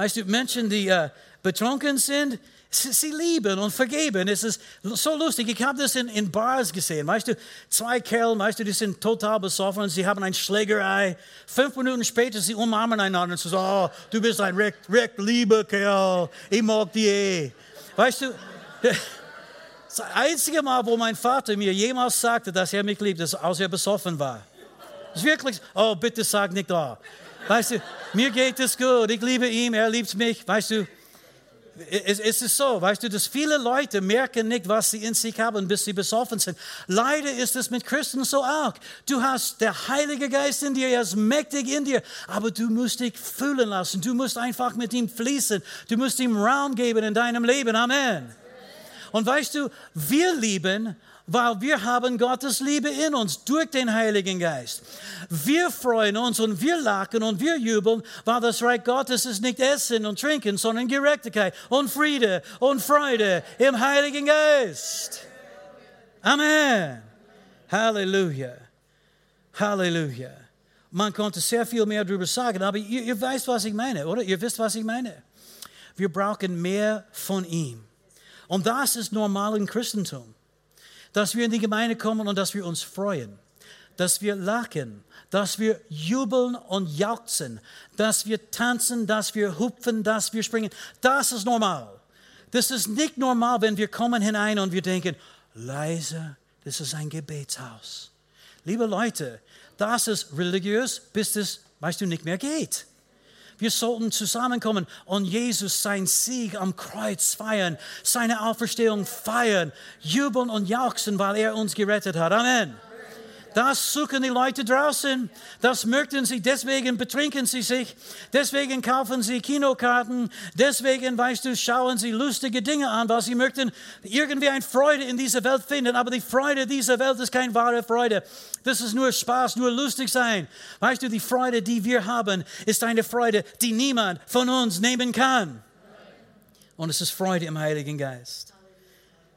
Weißt du, Menschen, die äh, betrunken sind, sie, sie, lieben und vergeben. Es ist so lustig. Ich habe das in, in, Bars gesehen. Weißt du, zwei Kerle, weißt du, die sind total besoffen und sie haben eine Schlägerei. Fünf Minuten später, sie umarmen einander und sagen, oh, du bist ein recht, recht lieber Kerl. Ich mag dich eh. Weißt du, das einzige Mal, wo mein Vater mir jemals sagte, dass er mich liebt, ist, als er besoffen war. Das ist wirklich, oh, bitte sag nicht da. Weißt du, mir geht es gut, ich liebe ihn, er liebt mich. Weißt du, es, es, ist so, weißt du, dass viele Leute merken nicht, was sie in sich haben, bis sie besoffen sind. Leider ist es mit Christen so auch. Du hast der Heilige Geist in dir, er ist mächtig in dir, aber du musst dich fühlen lassen. Du musst einfach mit ihm fließen. Du musst ihm Raum geben in deinem Leben. Amen. Und weißt du, wir lieben, weil wir haben Gottes Liebe in uns durch den Heiligen Geist. Wir freuen uns und wir lachen und wir jubeln, weil das Reich Gottes ist nicht Essen und Trinken, sondern Gerechtigkeit und Friede und Freude im Heiligen Geist. Amen. Halleluja. Halleluja. Man konnte sehr viel mehr darüber sagen, aber ihr, ihr weißt, was ich meine, oder? Ihr wisst, was ich meine. Wir brauchen mehr von ihm. Und das ist normal im Christentum dass wir in die Gemeinde kommen und dass wir uns freuen, dass wir lachen, dass wir jubeln und jauchzen, dass wir tanzen, dass wir hupfen, dass wir springen. Das ist normal. Das ist nicht normal, wenn wir kommen hinein und wir denken, leise, das ist ein Gebetshaus. Liebe Leute, das ist religiös, bis es, weißt du, nicht mehr geht. Wir sollten zusammenkommen und Jesus sein Sieg am Kreuz feiern, seine Auferstehung feiern, jubeln und jauchzen, weil er uns gerettet hat. Amen. Das suchen die Leute draußen. Das möchten sie. Deswegen betrinken sie sich. Deswegen kaufen sie Kinokarten. Deswegen, weißt du, schauen sie lustige Dinge an, weil sie möchten irgendwie eine Freude in dieser Welt finden. Aber die Freude dieser Welt ist keine wahre Freude. Das ist nur Spaß, nur lustig sein. Weißt du, die Freude, die wir haben, ist eine Freude, die niemand von uns nehmen kann. Und es ist Freude im Heiligen Geist.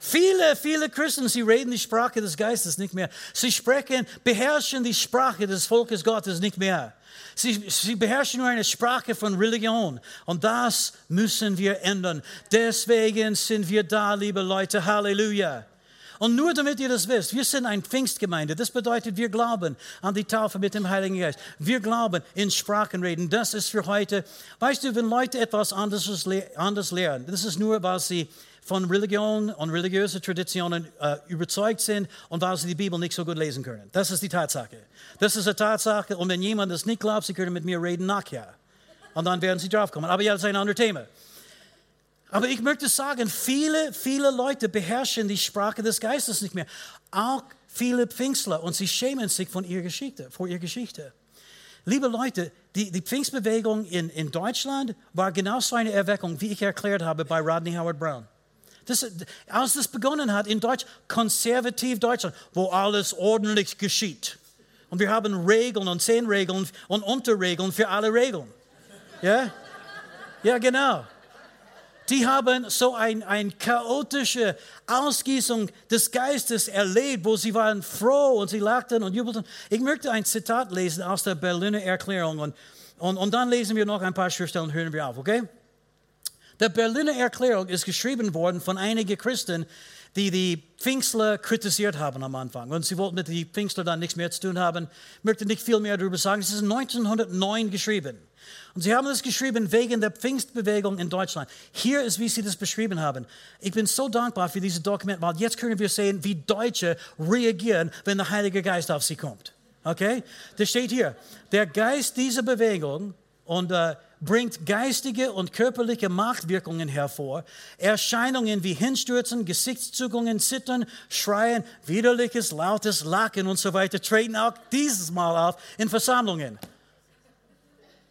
Viele, viele Christen, sie reden die Sprache des Geistes nicht mehr. Sie sprechen, beherrschen die Sprache des Volkes Gottes nicht mehr. Sie, sie beherrschen nur eine Sprache von Religion. Und das müssen wir ändern. Deswegen sind wir da, liebe Leute. Halleluja. Und nur damit ihr das wisst, wir sind eine Pfingstgemeinde. Das bedeutet, wir glauben an die Taufe mit dem Heiligen Geist. Wir glauben in Sprachen reden. Das ist für heute. Weißt du, wenn Leute etwas anderes, anders lernen, das ist nur, was sie von Religion und religiösen Traditionen äh, überzeugt sind und weil sie die Bibel nicht so gut lesen können. Das ist die Tatsache. Das ist eine Tatsache und wenn jemand das nicht glaubt, sie können mit mir reden nachher. Und dann werden sie draufkommen. Aber ja, das ist ein anderes Thema. Aber ich möchte sagen, viele, viele Leute beherrschen die Sprache des Geistes nicht mehr. Auch viele Pfingstler und sie schämen sich von ihrer Geschichte, vor ihrer Geschichte. Liebe Leute, die, die Pfingstbewegung in, in Deutschland war genauso eine Erweckung, wie ich erklärt habe bei Rodney Howard Brown. Das, als das begonnen hat in Deutsch, konservativ Deutschland, wo alles ordentlich geschieht. Und wir haben Regeln und zehn Regeln und Unterregeln für alle Regeln. Ja? Ja, genau. Die haben so eine ein chaotische Ausgießung des Geistes erlebt, wo sie waren froh und sie lachten und jubelten. Ich möchte ein Zitat lesen aus der Berliner Erklärung und, und, und dann lesen wir noch ein paar Schriftstellen und hören wir auf, okay? Der Berliner Erklärung ist geschrieben worden von einigen Christen, die die Pfingstler kritisiert haben am Anfang. Und sie wollten mit den Pfingstler dann nichts mehr zu tun haben, möchte nicht viel mehr darüber sagen. Es ist 1909 geschrieben. Und sie haben es geschrieben wegen der Pfingstbewegung in Deutschland. Hier ist, wie sie das beschrieben haben. Ich bin so dankbar für dieses Dokument, weil jetzt können wir sehen, wie Deutsche reagieren, wenn der Heilige Geist auf sie kommt. Okay? Das steht hier. Der Geist dieser Bewegung und äh, bringt geistige und körperliche Machtwirkungen hervor. Erscheinungen wie Hinstürzen, Gesichtszugungen, Zittern, Schreien, widerliches, lautes Lachen und so weiter treten auch dieses Mal auf in Versammlungen.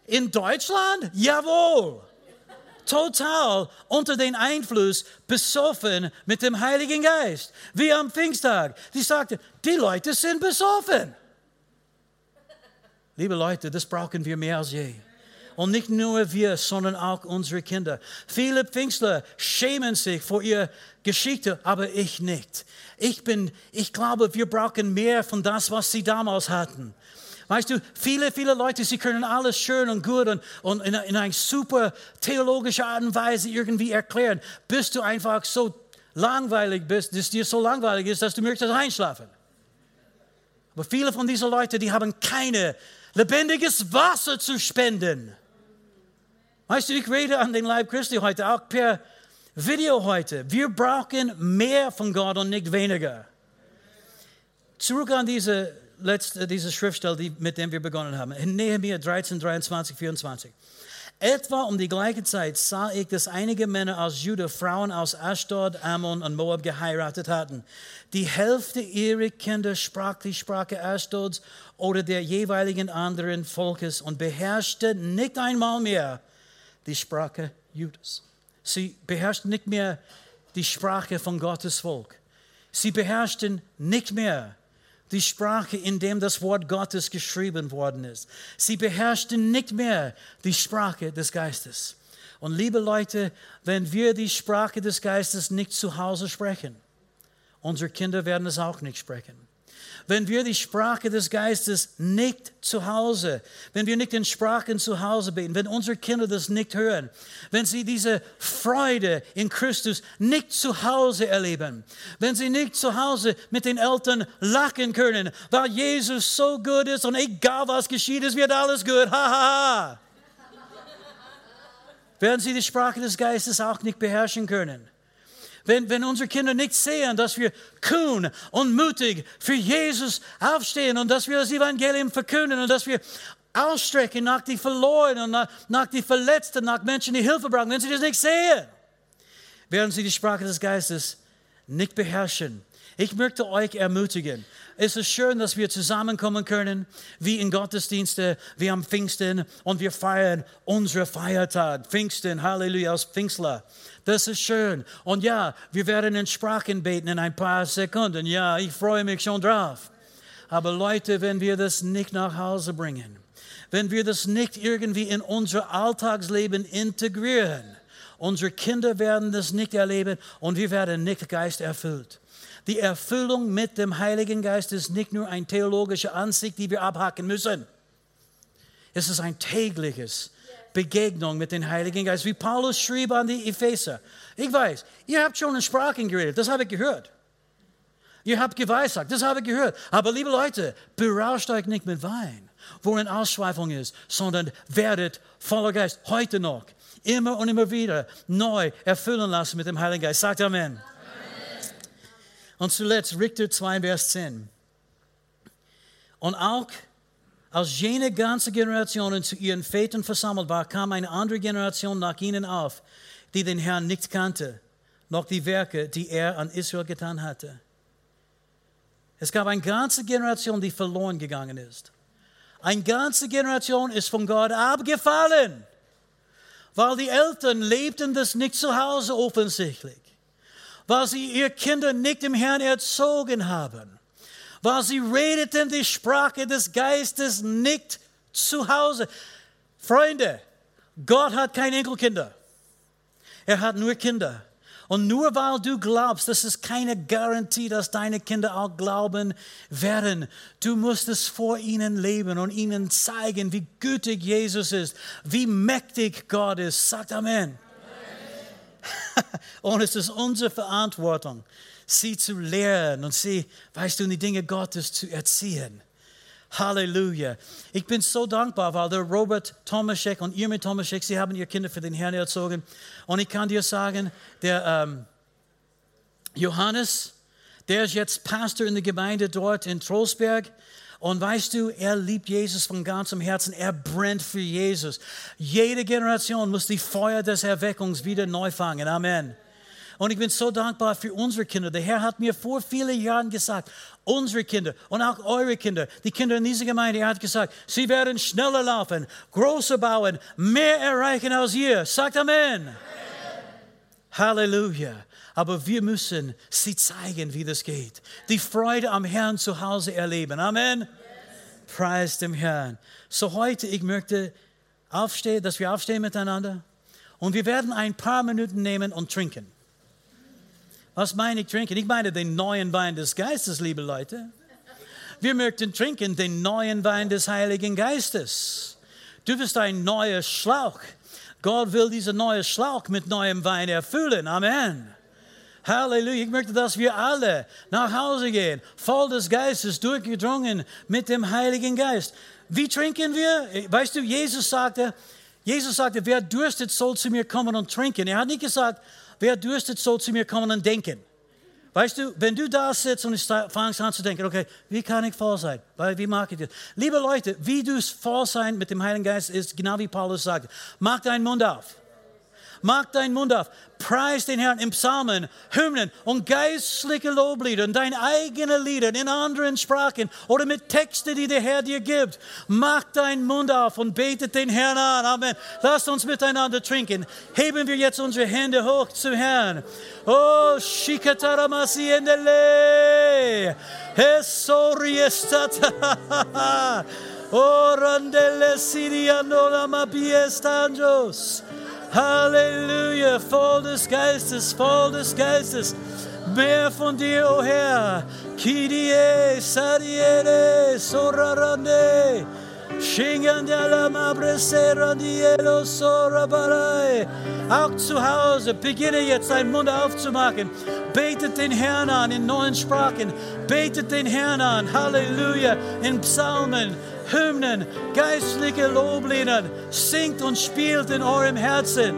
In Deutschland? Jawohl. Total unter den Einfluss besoffen mit dem Heiligen Geist. Wie am Pfingsttag. Die sagte, die Leute sind besoffen. Liebe Leute, das brauchen wir mehr als je. Und nicht nur wir, sondern auch unsere Kinder. Viele Pfingstler schämen sich vor ihrer Geschichte, aber ich nicht. Ich bin, ich glaube, wir brauchen mehr von das, was sie damals hatten. Weißt du, viele, viele Leute, sie können alles schön und gut und, und in, in einer super theologische Art und Weise irgendwie erklären, bis du einfach so langweilig bist, dass dir so langweilig ist, dass du möchtest einschlafen. Aber viele von diesen Leuten, die haben keine lebendiges Wasser zu spenden. Weißt du, ich rede an den Leib Christi heute, auch per Video heute. Wir brauchen mehr von Gott und nicht weniger. Zurück an diese letzte, diese Schriftstelle, die, mit der wir begonnen haben. In Nehemiah 13, 23, 24. Etwa um die gleiche Zeit sah ich, dass einige Männer aus Juda Frauen aus Ashdod, Ammon und Moab geheiratet hatten. Die Hälfte ihrer Kinder sprach die Sprache Ashdods oder der jeweiligen anderen Volkes und beherrschte nicht einmal mehr die Sprache Judas. Sie beherrschten nicht mehr die Sprache von Gottes Volk. Sie beherrschten nicht mehr die Sprache, in dem das Wort Gottes geschrieben worden ist. Sie beherrschten nicht mehr die Sprache des Geistes. Und liebe Leute, wenn wir die Sprache des Geistes nicht zu Hause sprechen, unsere Kinder werden es auch nicht sprechen wenn wir die Sprache des Geistes nicht zu Hause, wenn wir nicht in Sprachen zu Hause beten, wenn unsere Kinder das nicht hören, wenn sie diese Freude in Christus nicht zu Hause erleben, wenn sie nicht zu Hause mit den Eltern lachen können, weil Jesus so gut ist und egal was geschieht, es wird alles gut, ha ha ha. werden sie die Sprache des Geistes auch nicht beherrschen können wenn, wenn unsere Kinder nicht sehen, dass wir kühn und mutig für Jesus aufstehen und dass wir das Evangelium verkünden und dass wir ausstrecken nach die Verlorenen, nach, nach die Verletzten, nach Menschen, die Hilfe brauchen, wenn sie das nicht sehen, werden sie die Sprache des Geistes nicht beherrschen. Ich möchte euch ermutigen. Es ist schön, dass wir zusammenkommen können, wie in Gottesdienste, wie am Pfingsten und wir feiern unseren Feiertag. Pfingsten, Halleluja, aus Pfingstler. Das ist schön. Und ja, wir werden in Sprachen beten in ein paar Sekunden. Ja, ich freue mich schon drauf. Aber Leute, wenn wir das nicht nach Hause bringen, wenn wir das nicht irgendwie in unser Alltagsleben integrieren, unsere Kinder werden das nicht erleben und wir werden nicht Geist erfüllt. Die Erfüllung mit dem Heiligen Geist ist nicht nur eine theologische Ansicht, die wir abhaken müssen. Es ist ein tägliches Begegnung mit dem Heiligen Geist. Wie Paulus schrieb an die Epheser. Ich weiß, ihr habt schon in Sprachen geredet, das habe ich gehört. Ihr habt geweissagt, das habe ich gehört. Aber liebe Leute, berauscht euch nicht mit Wein, worin Ausschweifung ist, sondern werdet voller Geist. Heute noch, immer und immer wieder neu erfüllen lassen mit dem Heiligen Geist. Sagt Amen. Amen. Und zuletzt Richter 2, Vers 10. Und auch als jene ganze Generation zu ihren Vätern versammelt war, kam eine andere Generation nach ihnen auf, die den Herrn nicht kannte, noch die Werke, die er an Israel getan hatte. Es gab eine ganze Generation, die verloren gegangen ist. Eine ganze Generation ist von Gott abgefallen, weil die Eltern lebten das nicht zu Hause offensichtlich, weil sie ihre Kinder nicht im Herrn erzogen haben weil sie redeten die Sprache des Geistes nicht zu Hause. Freunde, Gott hat keine Enkelkinder. Er hat nur Kinder. Und nur weil du glaubst, das ist keine Garantie, dass deine Kinder auch glauben werden. Du musst es vor ihnen leben und ihnen zeigen, wie gütig Jesus ist, wie mächtig Gott ist. Sagt Amen. Amen. und es ist unsere Verantwortung, sie zu lehren und sie, weißt du, in die Dinge Gottes zu erziehen. Halleluja. Ich bin so dankbar, weil der Robert Tomaszek und Irme Tomaszek, sie haben ihre Kinder für den Herrn erzogen. Und ich kann dir sagen, der ähm, Johannes, der ist jetzt Pastor in der Gemeinde dort in Trolsberg. Und weißt du, er liebt Jesus von ganzem Herzen. Er brennt für Jesus. Jede Generation muss die Feuer des Erweckungs wieder neu fangen. Amen. Und ich bin so dankbar für unsere Kinder. Der Herr hat mir vor vielen Jahren gesagt, unsere Kinder und auch eure Kinder, die Kinder in dieser Gemeinde, er hat gesagt, sie werden schneller laufen, größer bauen, mehr erreichen als ihr. Sagt Amen. Amen. Halleluja. Aber wir müssen sie zeigen, wie das geht. Die Freude am Herrn zu Hause erleben. Amen. Yes. Preis dem Herrn. So heute, ich möchte aufstehen, dass wir aufstehen miteinander. Und wir werden ein paar Minuten nehmen und trinken. Was meine ich trinken? Ich meine den neuen Wein des Geistes, liebe Leute. Wir möchten trinken den neuen Wein des Heiligen Geistes. Du bist ein neuer Schlauch. Gott will diesen neuen Schlauch mit neuem Wein erfüllen. Amen. Halleluja. Ich möchte, dass wir alle nach Hause gehen, voll des Geistes, durchgedrungen mit dem Heiligen Geist. Wie trinken wir? Weißt du, Jesus sagte, Jesus sagte, wer dürstet, soll zu mir kommen und trinken. Er hat nicht gesagt, Wer dürstet, soll zu mir kommen und denken. Weißt du, wenn du da sitzt und fangst an zu denken, okay, wie kann ich voll sein? Wie mag ich das? Liebe Leute, wie du voll sein mit dem Heiligen Geist ist, genau wie Paulus sagt, mach deinen Mund auf. Mach deinen Mund auf. Preis den Herrn im Psalmen, Hymnen und geistliche Loblieder und deine eigenen Lieder in anderen Sprachen oder mit Texten, die der Herr dir gibt. Mach deinen Mund auf und betet den Herrn an. Amen. Lasst uns miteinander trinken. Heben wir jetzt unsere Hände hoch zum Herrn. Oh, Shikataramasi endele. Hesori estata. Oh, randele siriano la mabiestanjos. Halleluja, voll des Geistes, voll des Geistes. Mehr von dir, o oh Herr. Kidie, sadiere, sorarande. Auch zu Hause, beginne jetzt deinen Mund aufzumachen. Betet den Herrn an in neuen Sprachen. Betet den Herrn an. Halleluja. In Psalmen. Hymnen, geistliche Loblieder, singt und spielt in eurem Herzen.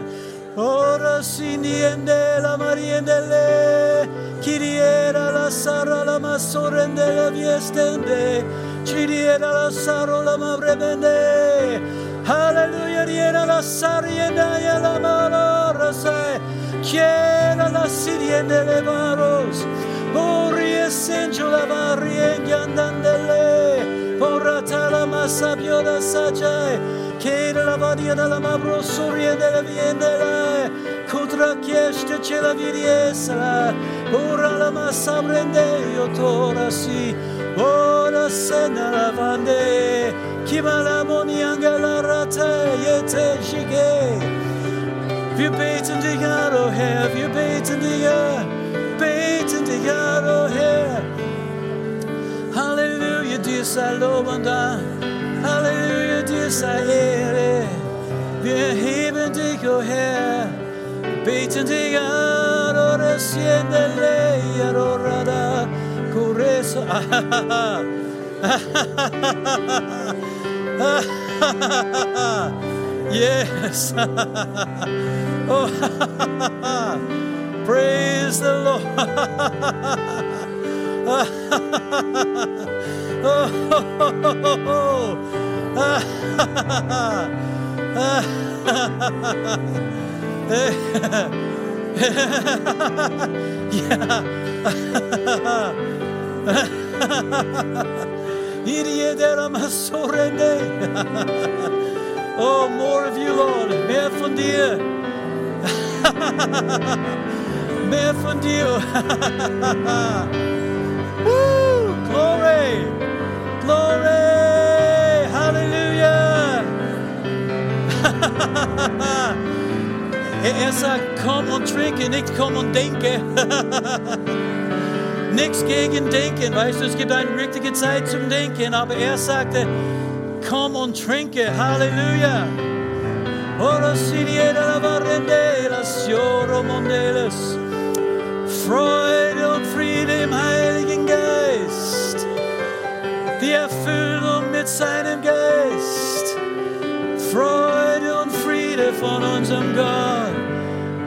Ora siniende la mariendele, kiriera la sara la masorende la viestende, chiriera la saro la mavrebende. Halleluja, riera la sarienda e la malora sai, chiera la siriende le maros, ori essencio la varienga andandele. Porata la massa pioda sajai, che la vadia della mabro surie della viendela, contra chieste ce la viriesla, ora la massa prende io tora si, ora se ne la vande, chi ma la monianga la rate, e te shige. Wir beten dich an, o oh Herr, wir beten dich an, beten dich an, o oh. Halleluja, dir sei Lob und Dank. Halleluja, dir sei Ehre. Wir heben dich, o oh Herr, beten dich an, ora siende lei, ora da cureso. yes. oh, praise the Lord. yeah. Oh, more of you, Lord. Mehr von dir. Mehr von dir. Er, er sagt, komm und trinke, nicht komm und denke. Nichts gegen Denken, weißt du, es gibt eine richtige Zeit zum Denken, aber er sagte, komm und trinke, Halleluja. Freude und Friede im Heiligen Geist, die Erfüllung mit seinem Geist, Freude und Friede von unserem Gott.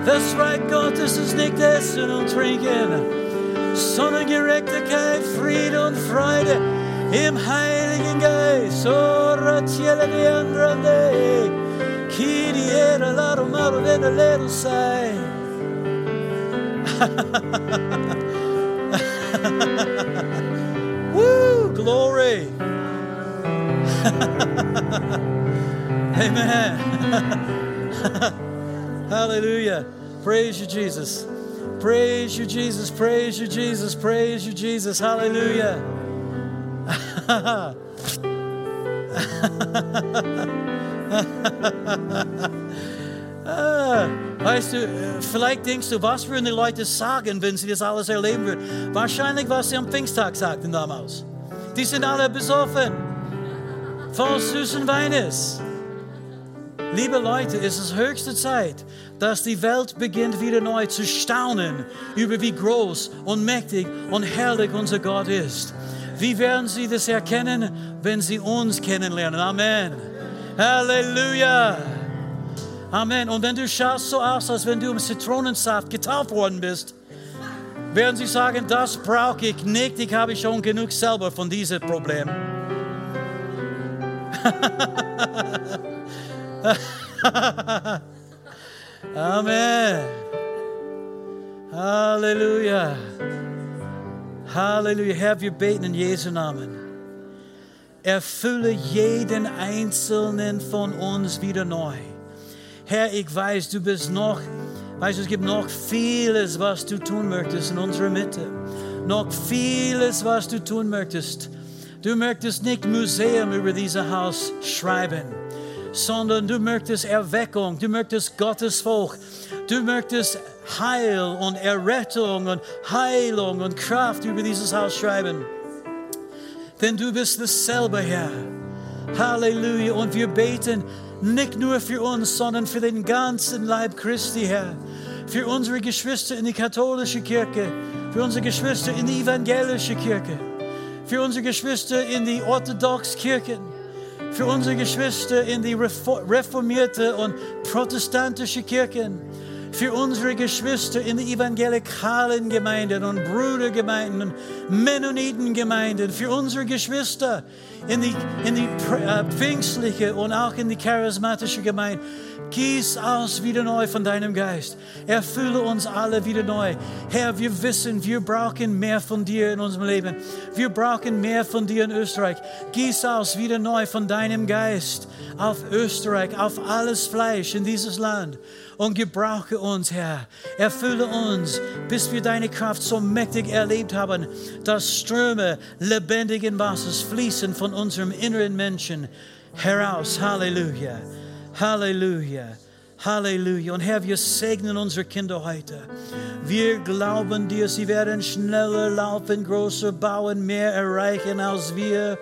Das Reich Gottes ist nicht Essen und Trinken, sondern Gerechtigkeit, Friede und Freude im Heiligen Geist. Oh, ratiele di andrade, chi di era la romaro della lero sai. Woo, glory. Amen. Hallelujah. Praise you, Jesus. Praise you, Jesus. Praise you, Jesus. Praise you, Jesus. Hallelujah. ah, weißt du, vielleicht denkst du, was würden die Leute sagen, wenn sie das alles erleben würden? Wahrscheinlich, was sie am Pfingsttag sagten damals. Die sind alle besoffen. Voll süßen Weines. Liebe Leute, es ist höchste Zeit, dass die Welt beginnt wieder neu zu staunen über wie groß und mächtig und herrlich unser Gott ist. Wie werden sie das erkennen, wenn sie uns kennenlernen? Amen. Halleluja. Amen. Und wenn du schaust so aus, als wenn du im Zitronensaft getauft worden bist, werden sie sagen, das brauche ich nicht, ich habe schon genug selber von diesem Problem. Amen. Halleluja. Halleluja. Herr, wir beten in Jesu Namen. Erfülle jeden einzelnen von uns wieder neu. Herr, ich weiß, du bist noch, weißt du, es gibt noch vieles, was du tun möchtest in unserer Mitte. Noch vieles, was du tun möchtest. Du möchtest nicht Museum über dieses Haus schreiben sondern du möchtest Erweckung, du möchtest Gottes Volk, du möchtest Heil und Errettung und Heilung und Kraft über dieses Haus schreiben. Denn du bist dasselbe, Herr. Halleluja. Und wir beten nicht nur für uns, sondern für den ganzen Leib Christi, Herr. Für unsere Geschwister in die katholische Kirche, für unsere Geschwister in die evangelische Kirche, für unsere Geschwister in die orthodoxen Kirchen für unsere Geschwister in die reformierte und protestantische Kirchen, für unsere Geschwister in die evangelikalen Gemeinden und Brudergemeinden und Mennonitengemeinden, für unsere Geschwister in die, in die äh, pfingstliche und auch in die charismatische Gemeinde. Gieß aus wieder neu von deinem Geist. Erfülle uns alle wieder neu. Herr, wir wissen, wir brauchen mehr von dir in unserem Leben. Wir brauchen mehr von dir in Österreich. Gieß aus wieder neu von deinem Geist auf Österreich, auf alles Fleisch in dieses Land. Und gebrauche uns, Herr. Erfülle uns, bis wir deine Kraft so mächtig erlebt haben, dass Ströme lebendigen Wassers fließen von unserem inneren Menschen heraus. Halleluja. Halleluja. Halleluja. Und Herr, wir segnen unsere Kinder heute. Wir glauben dir, sie werden schneller laufen, größer bauen, mehr erreichen als wir.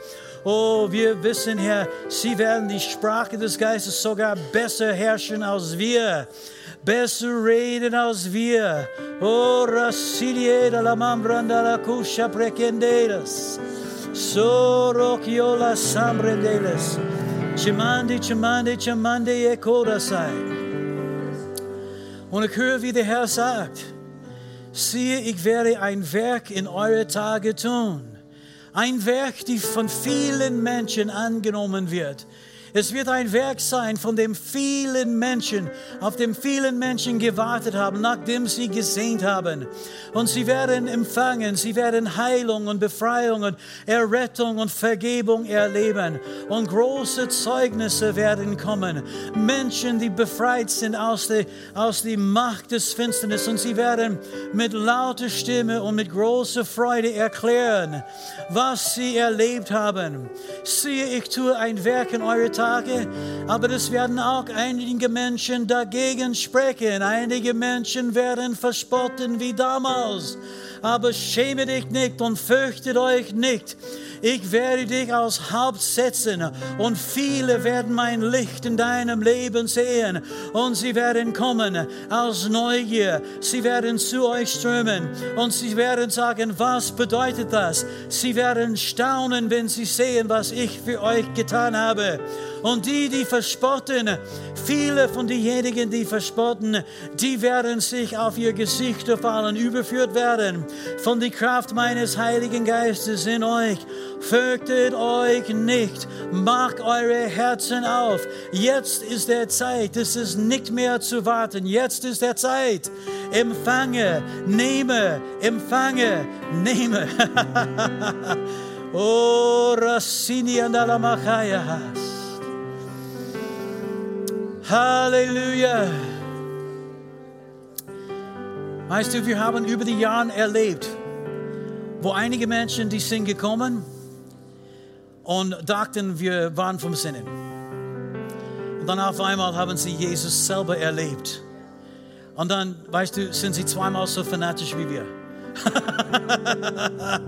Oh, wir wissen, Herr, sie werden die Sprache des Geistes sogar besser herrschen als wir. Besser reden als wir. Oh, Rasidieda la mambranda la cuscia prekendelas. Sorokiola sambrendeles. Chimande, Chimande, Chimande, Ekodasai. Und ich höre, wie der Herr sagt, siehe, ich werde ein Werk in eure Tage tun. Ein Werk, die von vielen Menschen angenommen wird. Es wird ein Werk sein, von dem vielen Menschen, auf dem vielen Menschen gewartet haben, nachdem sie gesehnt haben. Und sie werden empfangen, sie werden Heilung und Befreiung und Errettung und Vergebung erleben. Und große Zeugnisse werden kommen. Menschen, die befreit sind aus der, aus der Macht des Finsternis. Und sie werden mit lauter Stimme und mit großer Freude erklären, was sie erlebt haben. Siehe, ich tue ein Werk in eure Tage Tage, aber es werden auch einige Menschen dagegen sprechen. Einige Menschen werden verspotten wie damals. aber schäme dich nicht und fürchtet euch nicht. Ich werde dich als Haupt setzen und viele werden mein Licht in deinem Leben sehen und sie werden kommen aus Neugier. Sie werden zu euch strömen und sie werden sagen, was bedeutet das? Sie werden staunen, wenn sie sehen, was ich für euch getan habe. Und die, die verspotten, viele von denjenigen, die verspotten, die werden sich auf ihr Gesicht fallen, überführt werden von der Kraft meines Heiligen Geistes in euch. Fürchtet euch nicht, macht eure Herzen auf. Jetzt ist der Zeit, es ist nicht mehr zu warten. Jetzt ist der Zeit. Empfange, nehme, empfange, nehme. oh, Rassini Andalamachaya. Halleluja. Weißt du, wir haben über die Jahre erlebt, wo einige Menschen, die sind gekommen und dachten, wir waren vom Sinnen. Und dann auf einmal haben sie Jesus selber erlebt. Und dann, weißt du, sind sie zweimal so fanatisch wie wir.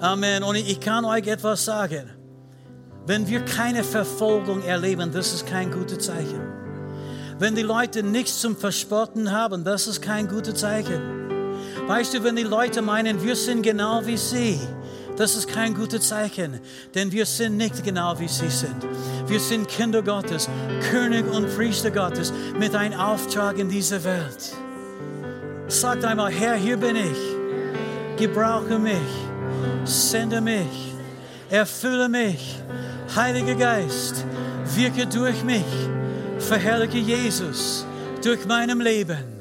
Amen. Und ich kann euch etwas sagen. Wenn wir keine Verfolgung erleben, das ist kein gutes Zeichen. Wenn die Leute nichts zum Verspotten haben, das ist kein gutes Zeichen. Weißt du, wenn die Leute meinen, wir sind genau wie sie, das ist kein gutes Zeichen, denn wir sind nicht genau wie sie sind. Wir sind Kinder Gottes, König und Priester Gottes mit einem Auftrag in dieser Welt. Sagt einmal, Herr, hier bin ich. Gebrauche mich, sende mich, erfülle mich. Heiliger Geist, wirke durch mich verherrliche Jesus durch meinem Leben.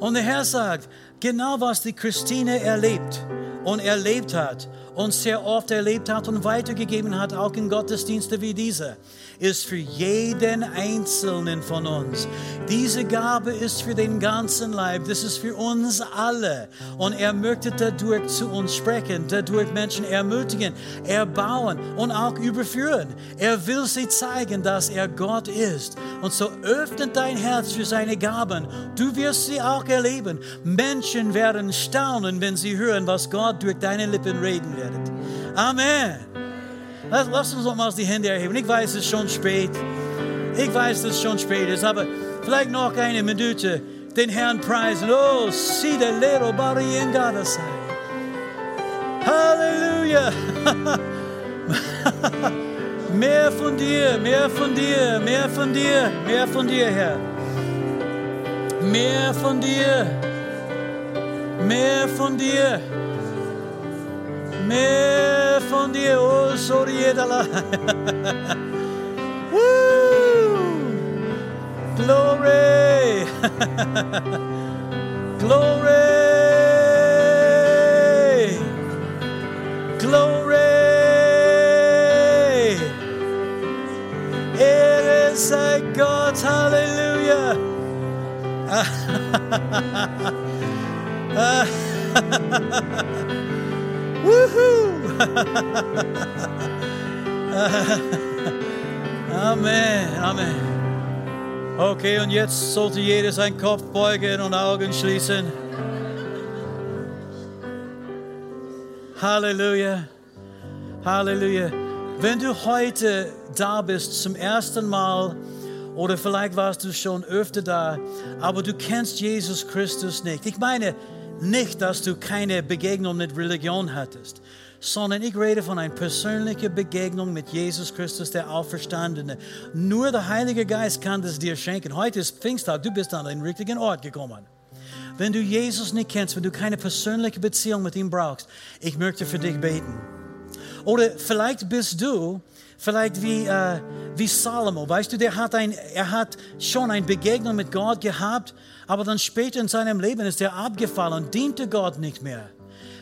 Und der Herr sagt, genau was die Christine erlebt und erlebt hat und sehr oft erlebt hat und weitergegeben hat, auch in Gottesdienste wie diese, ist für jeden Einzelnen von uns. Diese Gabe ist für den ganzen Leib, das ist für uns alle. Und er möchte dadurch zu uns sprechen, dadurch Menschen ermutigen, erbauen und auch überführen. Er will sie zeigen, dass er Gott ist. Und so öffnet dein Herz für seine Gaben. Du wirst sie auch erleben. Menschen werden staunen, wenn sie hören, was Gott durch deine Lippen reden wird. Amen. Lass, uns nochmals die Hände erheben. Ich weiß, es ist schon spät. Ich weiß, dass es schon spät ist, aber vielleicht noch eine Minute den Herrn preisen. Oh, see the little body in God's side. Halleluja. mehr von dir, mehr von dir, mehr von dir, mehr von dir, Herr. Mehr von dir. Mehr von dir. Mehr von dir, oh, sorry, Glory! Glory! Glory! Er ist ein Gott, Halleluja! Amen, Amen. Okay, und jetzt sollte jeder seinen Kopf beugen und Augen schließen. Halleluja, Halleluja. Wenn du heute da bist zum ersten Mal, oder vielleicht warst du schon öfter da, aber du kennst Jesus Christus nicht. Ich meine, nicht, dass du keine Begegnung mit Religion hattest, sondern ich rede von einer persönlichen Begegnung mit Jesus Christus, der Auferstandene. Nur der Heilige Geist kann das dir schenken. Heute ist Pfingsttag, du bist an den richtigen Ort gekommen. Wenn du Jesus nicht kennst, wenn du keine persönliche Beziehung mit ihm brauchst, ich möchte für dich beten. Oder vielleicht bist du vielleicht wie, äh, wie Salomo, weißt du, der hat ein, er hat schon eine Begegnung mit Gott gehabt, aber dann später in seinem Leben ist er abgefallen und diente Gott nicht mehr.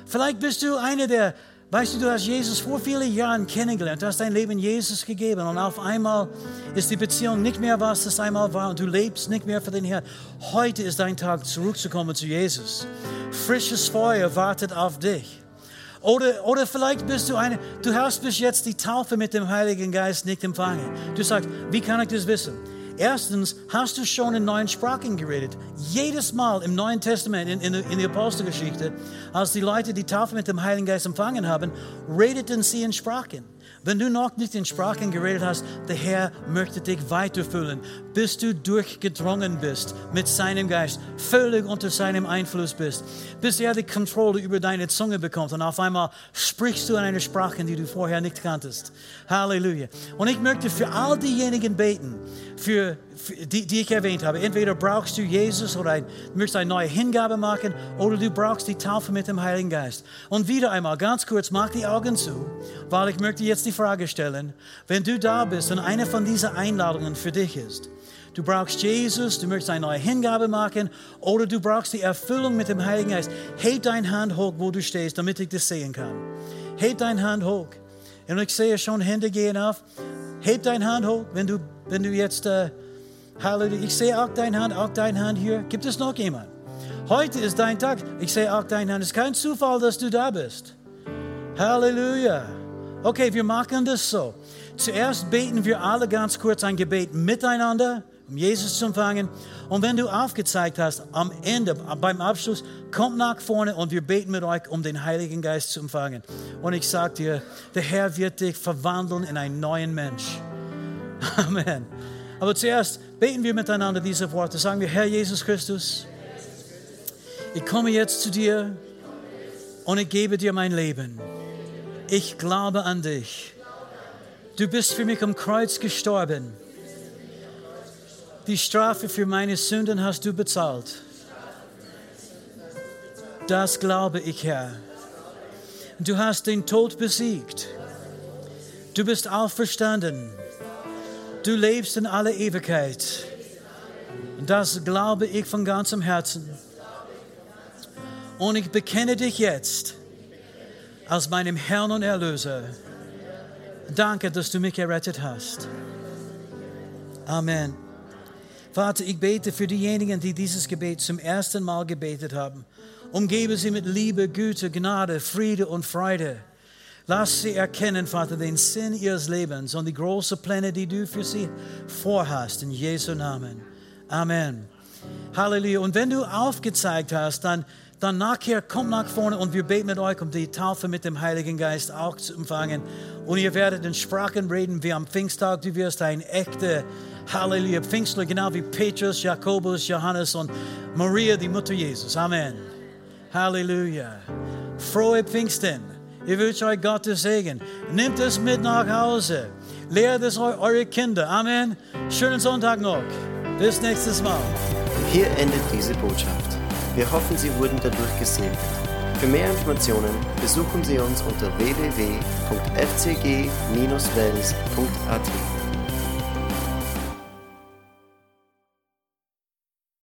Vielleicht bist du einer, der Weißt du, du hast Jesus vor vielen Jahren kennengelernt, du hast dein Leben Jesus gegeben und auf einmal ist die Beziehung nicht mehr, was es einmal war und du lebst nicht mehr für den Herrn. Heute ist dein Tag, zurückzukommen zu Jesus. Frisches Feuer wartet auf dich. Oder, oder vielleicht bist du eine, du hast bis jetzt die Taufe mit dem Heiligen Geist nicht empfangen. Du sagst, wie kann ich das wissen? Erstens, hast du schon in neuen Sprachen geredet? Jedes Mal im Neuen Testament, in, in, in der Apostelgeschichte, als die Leute die Taufe mit dem Heiligen Geist empfangen haben, redeten sie in Sprachen. Wenn du noch nicht in Sprachen geredet hast, der Herr möchte dich weiterfüllen, bis du durchgedrungen bist mit seinem Geist, völlig unter seinem Einfluss bist, bis er die Kontrolle über deine Zunge bekommt und auf einmal sprichst du in einer Sprache, die du vorher nicht kanntest. Halleluja. Und ich möchte für all diejenigen beten, für, für die, die, ich erwähnt habe. Entweder brauchst du Jesus oder ein, möchtest eine neue Hingabe machen oder du brauchst die Taufe mit dem Heiligen Geist. Und wieder einmal, ganz kurz, mach die Augen zu, weil ich möchte jetzt die Frage stellen, wenn du da bist und eine von diesen Einladungen für dich ist, du brauchst Jesus, du möchtest eine neue Hingabe machen oder du brauchst die Erfüllung mit dem Heiligen Geist, heb deine Hand hoch, wo du stehst, damit ich das sehen kann. Heb deine Hand hoch. Und ich sehe schon Hände gehen auf. Heb deine Hand hoch, wenn du, wenn du jetzt, äh, Halleluja, ich sehe auch deine Hand, auch deine Hand hier. Gibt es noch jemand? Heute ist dein Tag. Ich sehe auch deine Hand. Es ist kein Zufall, dass du da bist. Halleluja. Okay, wir machen das so. Zuerst beten wir alle ganz kurz ein Gebet miteinander, um Jesus zu empfangen. Und wenn du aufgezeigt hast, am Ende, beim Abschluss, kommt nach vorne und wir beten mit euch, um den Heiligen Geist zu empfangen. Und ich sage dir, der Herr wird dich verwandeln in einen neuen Mensch. Amen. Aber zuerst beten wir miteinander diese Worte. Sagen wir, Herr Jesus Christus, ich komme jetzt zu dir und ich gebe dir mein Leben. Ich glaube an dich. Du bist für mich am Kreuz gestorben. Die Strafe für meine Sünden hast du bezahlt. Das glaube ich, Herr. Du hast den Tod besiegt. Du bist auferstanden. Du lebst in aller Ewigkeit. Das glaube ich von ganzem Herzen. Und ich bekenne dich jetzt als meinem Herrn und Erlöser. Danke, dass du mich errettet hast. Amen. Vater, ich bete für diejenigen, die dieses Gebet zum ersten Mal gebetet haben. Umgebe sie mit Liebe, Güte, Gnade, Friede und Freude. Lass sie erkennen, Vater, den Sinn ihres Lebens und die großen Pläne, die du für sie vorhast. In Jesu Namen. Amen. Halleluja. Und wenn du aufgezeigt hast, dann dann nachher kommt nach vorne und wir beten mit euch, um die Taufe mit dem Heiligen Geist auch zu empfangen. Und ihr werdet in Sprachen reden wie am Pfingsttag. Du wirst ein echter Halleluja Pfingstler, genau wie Petrus, Jakobus, Johannes und Maria, die Mutter Jesus. Amen. Halleluja. Frohe Pfingsten. Ich wünsche euch Gottes Segen. Nehmt es mit nach Hause. Lehrt es eure Kinder. Amen. Schönen Sonntag noch. Bis nächstes Mal. Hier endet diese Botschaft. Wir hoffen, Sie wurden dadurch gesegnet. Für mehr Informationen besuchen Sie uns unter www.fcg-wells.at.